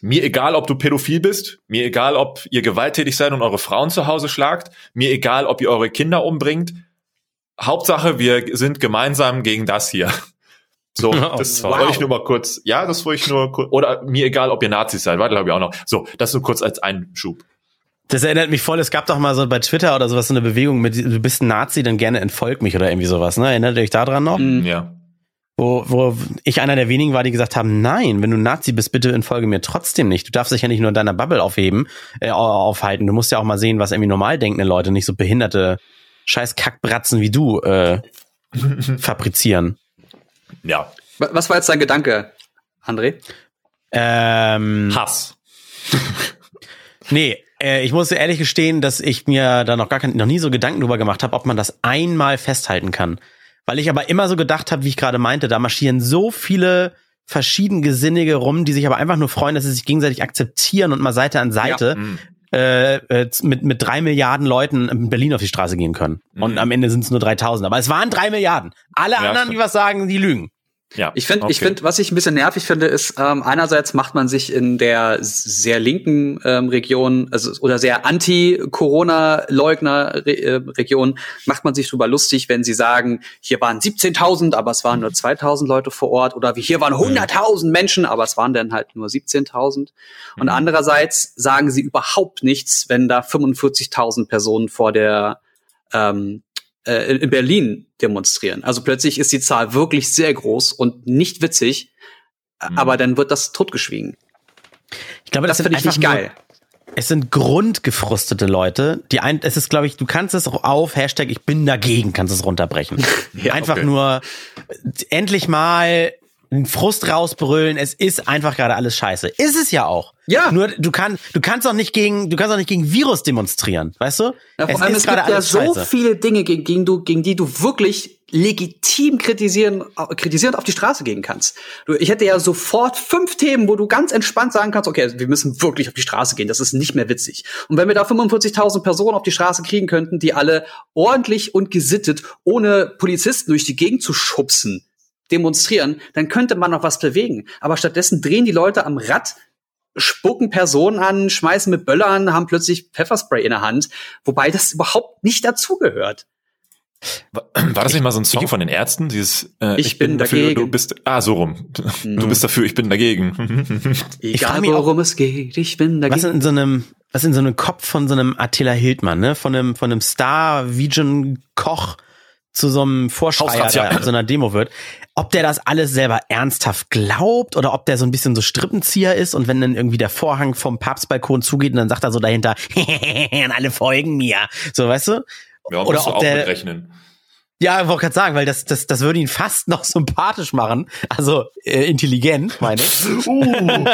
mir egal, ob du pädophil bist, mir egal, ob ihr gewalttätig seid und eure Frauen zu Hause schlagt, mir egal, ob ihr eure Kinder umbringt. Hauptsache, wir sind gemeinsam gegen das hier. So, das wow. wollte ich nur mal kurz. Ja, das wollte ich nur kurz. Oder mir egal, ob ihr Nazis seid, warte, glaube ich auch noch. So, das nur kurz als Einschub. Das erinnert mich voll, es gab doch mal so bei Twitter oder sowas so eine Bewegung mit, du bist ein Nazi, dann gerne entfolg mich oder irgendwie sowas, ne? Erinnert ihr euch daran noch? Mhm. Ja. Wo, wo ich einer der wenigen war, die gesagt haben, nein, wenn du Nazi bist, bitte entfolge mir trotzdem nicht. Du darfst dich ja nicht nur in deiner Bubble aufheben, äh, aufhalten. Du musst ja auch mal sehen, was irgendwie normal denkende Leute, nicht so behinderte scheiß Kackbratzen wie du äh, fabrizieren. Ja. Was war jetzt dein Gedanke, André? Ähm, Hass. nee, äh, ich muss ehrlich gestehen, dass ich mir da noch gar kein, noch nie so Gedanken drüber gemacht habe, ob man das einmal festhalten kann. Weil ich aber immer so gedacht habe, wie ich gerade meinte, da marschieren so viele verschieden Gesinnige rum, die sich aber einfach nur freuen, dass sie sich gegenseitig akzeptieren und mal Seite an Seite ja. äh, äh, mit, mit drei Milliarden Leuten in Berlin auf die Straße gehen können. Mhm. Und am Ende sind es nur 3000. Aber es waren drei Milliarden. Alle ja, anderen, stimmt. die was sagen, die lügen. Ja, ich finde, okay. ich finde, was ich ein bisschen nervig finde, ist ähm, einerseits macht man sich in der sehr linken ähm, Region, also oder sehr anti-Corona-Leugner-Region, äh, macht man sich drüber lustig, wenn sie sagen, hier waren 17.000, aber es waren nur 2.000 Leute vor Ort, oder wie hier waren 100.000 mhm. Menschen, aber es waren dann halt nur 17.000. Und mhm. andererseits sagen sie überhaupt nichts, wenn da 45.000 Personen vor der ähm, äh, in Berlin demonstrieren. Also plötzlich ist die Zahl wirklich sehr groß und nicht witzig, mhm. aber dann wird das totgeschwiegen. Ich glaube, das, das finde ich nicht geil. Es sind grundgefrustete Leute, die ein, es ist, glaube ich, du kannst es auch auf Hashtag ich bin dagegen, kannst es runterbrechen. ja, einfach okay. nur endlich mal einen Frust rausbrüllen, es ist einfach gerade alles scheiße. Ist es ja auch. Ja. Nur du kannst du kannst auch nicht gegen du kannst auch nicht gegen Virus demonstrieren, weißt du? Ja, vor es allem es gibt ja so scheiße. viele Dinge gegen, gegen du gegen die du wirklich legitim kritisieren kritisierend auf die Straße gehen kannst. Du, ich hätte ja sofort fünf Themen, wo du ganz entspannt sagen kannst, okay, wir müssen wirklich auf die Straße gehen, das ist nicht mehr witzig. Und wenn wir da 45.000 Personen auf die Straße kriegen könnten, die alle ordentlich und gesittet ohne Polizisten durch die Gegend zu schubsen, demonstrieren, dann könnte man noch was bewegen. Aber stattdessen drehen die Leute am Rad, spucken Personen an, schmeißen mit Böllern, haben plötzlich Pfefferspray in der Hand, wobei das überhaupt nicht dazugehört. War, das nicht mal so ein Song von den Ärzten? Dieses äh, ich, ich bin, bin dafür, dagegen. du bist ah so rum. Du mhm. bist dafür, ich bin dagegen. Egal worum es geht, ich bin dagegen. Was in so einem was in so einem Kopf von so einem Attila Hildmann, ne, von einem von einem Star Vision Koch zu so einem Vorschreier, der an so einer Demo wird, ob der das alles selber ernsthaft glaubt oder ob der so ein bisschen so Strippenzieher ist und wenn dann irgendwie der Vorhang vom Papstbalkon zugeht und dann sagt er so dahinter, und alle folgen mir. So, weißt du? Ja, oder ob der, mitrechnen. Ja, ich wollte gerade sagen, weil das, das, das würde ihn fast noch sympathisch machen. Also äh, intelligent, meine ich. Uh.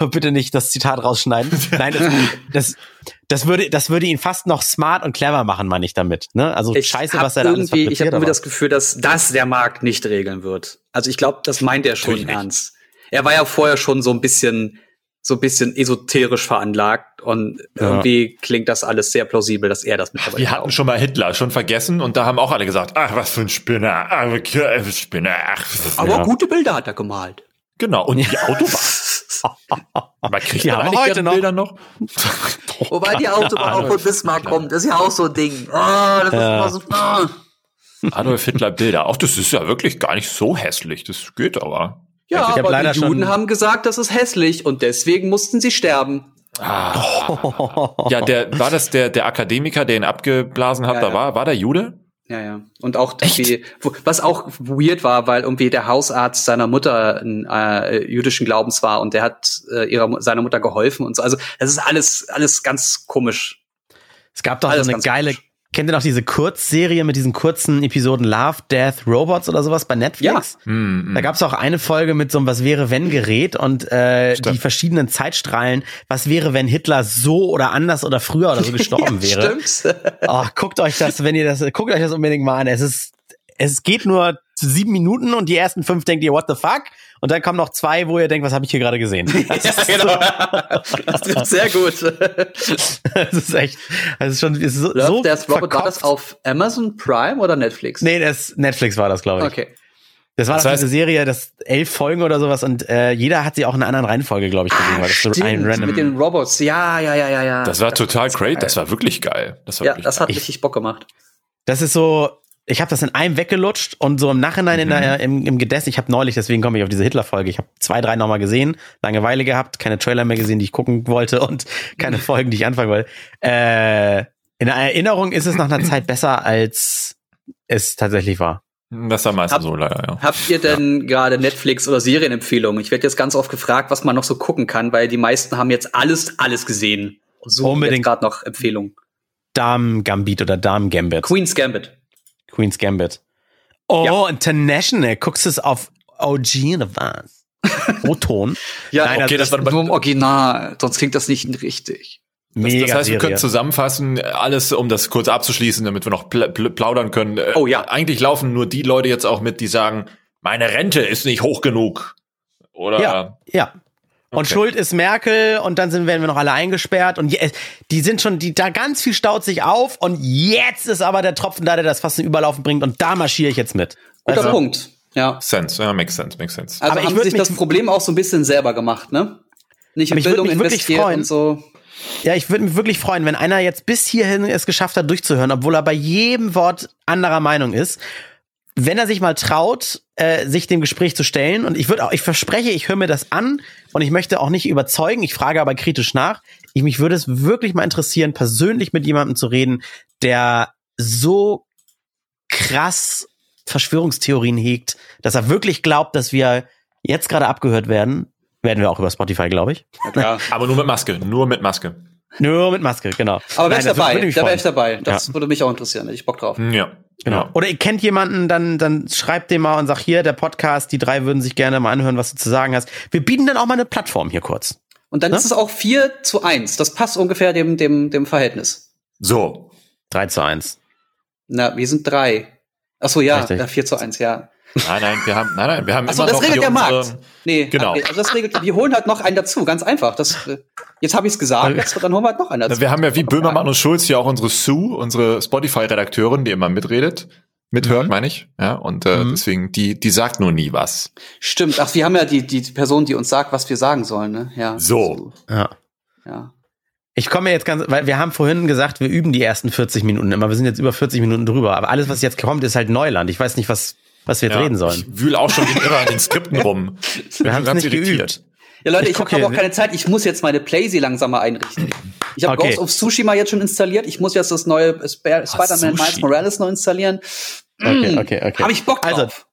Bitte nicht das Zitat rausschneiden. Nein, das, das, das, würde, das würde ihn fast noch smart und clever machen, meine ich damit. Ne? Also ich scheiße, was er da alles Ich habe irgendwie das Gefühl, dass das der Markt nicht regeln wird. Also ich glaube, das meint er schon ernst. Er war ja vorher schon so ein bisschen so ein bisschen esoterisch veranlagt und ja. irgendwie klingt das alles sehr plausibel, dass er das mittlerweile Wir hatten glaubt. schon mal Hitler schon vergessen und da haben auch alle gesagt, ach, was für ein Spinner, ach, Spinner. Ach, Aber ja. gute Bilder hat er gemalt. Genau, und die Autobahn. Man kriegt ja auch heute noch. Bilder noch. Wobei die Autobahn auch von Bismarck kommt, das ist ja auch so ein Ding. Oh, das ja. ist immer so, oh. Adolf Hitler Bilder. Auch das ist ja wirklich gar nicht so hässlich. Das geht aber. Ja, also aber die Juden haben gesagt, das ist hässlich und deswegen mussten sie sterben. Ah. Ja, der war das der der Akademiker, der ihn abgeblasen hat, ja, da ja. war war der Jude? Ja, ja. Und auch die, was auch weird war, weil irgendwie der Hausarzt seiner Mutter äh, jüdischen Glaubens war und der hat äh, ihrer seiner Mutter geholfen und so. Also das ist alles alles ganz komisch. Es gab doch alles so eine geile komisch. Kennt ihr noch diese Kurzserie mit diesen kurzen Episoden Love, Death, Robots oder sowas bei Netflix? Ja. Mm, mm. Da gab es auch eine Folge mit so einem Was wäre wenn Gerät und äh, die verschiedenen Zeitstrahlen. Was wäre, wenn Hitler so oder anders oder früher oder so gestorben ja, wäre? Stimmt. oh, guckt euch das, wenn ihr das, guckt euch das unbedingt mal an. Es ist, es geht nur sieben Minuten und die ersten fünf denkt ihr, what the fuck? Und dann kommen noch zwei, wo ihr denkt, was habe ich hier gerade gesehen? Das ja, genau. das sehr gut. das ist echt, das ist schon ist so, Love, so Death Robot, war das auf Amazon Prime oder Netflix? Nee, das Netflix war das, glaube ich. Okay. Das war das heißt, diese Serie, das elf Folgen oder sowas und äh, jeder hat sie auch in einer anderen Reihenfolge, glaube ich, gesehen. Ah, weil das stimmt, so ein random mit den Robots. Ja, ja, ja, ja, ja. Das war total great. Das war wirklich geil. Das war ja, wirklich das hat richtig Bock gemacht. Das ist so, ich habe das in einem weggelutscht und so im Nachhinein mhm. in der, im, im Gedächtnis, ich habe neulich, deswegen komme ich auf diese Hitler-Folge, ich habe zwei, drei nochmal gesehen, Langeweile gehabt, keine Trailer mehr gesehen, die ich gucken wollte und keine Folgen, die ich anfangen wollte. Äh, in der Erinnerung ist es nach einer Zeit besser, als es tatsächlich war. Das ist am meisten Hab, so leider, ja. Habt ihr denn ja. gerade Netflix oder Serienempfehlungen? Ich werde jetzt ganz oft gefragt, was man noch so gucken kann, weil die meisten haben jetzt alles, alles gesehen. So Unbedingt gerade noch Empfehlungen. Damen Gambit oder Damen Gambit. Queen's Gambit. Queen's Gambit. Oh, ja. International. Guckst du es auf OG oder was? O-Ton? ja, Nein, okay, das, das war nur im Original, sonst klingt das nicht richtig. Mega das, das heißt, wir können zusammenfassen, alles, um das kurz abzuschließen, damit wir noch pl pl plaudern können. Oh ja. Eigentlich laufen nur die Leute jetzt auch mit, die sagen, meine Rente ist nicht hoch genug. Oder? Ja, ja. Und okay. Schuld ist Merkel und dann sind, werden wir noch alle eingesperrt und je, die sind schon, die, da ganz viel staut sich auf und jetzt ist aber der Tropfen da, der das fast zum Überlaufen bringt und da marschiere ich jetzt mit. Guter also, Punkt. Ja. Sense, ja, makes sense, makes sense. Also aber haben ich sich das Problem auch so ein bisschen selber gemacht, ne? Nicht in Bildung investiert freuen, und so. Ja, ich würde mich wirklich freuen, wenn einer jetzt bis hierhin es geschafft hat, durchzuhören, obwohl er bei jedem Wort anderer Meinung ist. Wenn er sich mal traut, äh, sich dem Gespräch zu stellen, und ich würde auch, ich verspreche, ich höre mir das an und ich möchte auch nicht überzeugen, ich frage aber kritisch nach. Ich, mich würde es wirklich mal interessieren, persönlich mit jemandem zu reden, der so krass Verschwörungstheorien hegt, dass er wirklich glaubt, dass wir jetzt gerade abgehört werden werden wir auch über Spotify, glaube ich. Ja. Aber nur mit Maske, nur mit Maske. Nur mit Maske, genau. Aber wäre ich dabei, da wäre ich dabei. Das ja. würde mich auch interessieren, hätte ich Bock drauf. Ja. Genau. Oder ihr kennt jemanden, dann, dann schreibt dem mal und sagt hier, der Podcast, die drei würden sich gerne mal anhören, was du zu sagen hast. Wir bieten dann auch mal eine Plattform hier kurz. Und dann ne? ist es auch 4 zu 1. Das passt ungefähr dem, dem, dem Verhältnis. So. 3 zu 1. Na, wir sind drei. Ach so, ja, Richtig. 4 zu 1, ja. Nein, nein, wir haben, nein, nein, wir haben Achso, immer das noch regelt der Markt. Nee, genau. Also das regelt, wir holen halt noch einen dazu, ganz einfach. Das, äh, jetzt habe ich es gesagt, jetzt, dann holen wir halt noch einen dazu. Wir haben ja wie Böhmermann und Schulz hier auch unsere Sue, unsere Spotify-Redakteurin, die immer mitredet. Mithört, mhm. meine ich. Ja, und äh, mhm. deswegen, die, die sagt nur nie was. Stimmt. Ach, wir haben ja die, die Person, die uns sagt, was wir sagen sollen, ne? Ja. So. Ja. Ja. Ich komme jetzt ganz, weil wir haben vorhin gesagt, wir üben die ersten 40 Minuten immer. Wir sind jetzt über 40 Minuten drüber. Aber alles, was jetzt kommt, ist halt Neuland. Ich weiß nicht, was, was wir jetzt ja, reden sollen. Ich wühle auch schon immer an den Skripten rum. Wir haben ganz nicht irritiert. Geübt. Ja, Leute, ich, ich habe auch keine Zeit. Ich muss jetzt meine Playsee langsam mal einrichten. Ich habe okay. Ghost of Tsushima jetzt schon installiert. Ich muss jetzt das neue Spider-Man Miles Morales noch installieren. Okay, mm. okay, okay. Habe ich Bock also, drauf. Also,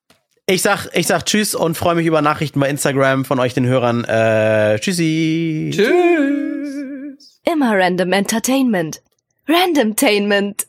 ich sag, ich sag Tschüss und freue mich über Nachrichten bei Instagram von euch, den Hörern. Äh, tschüssi. Tschüss. Immer Random Entertainment. Randomtainment.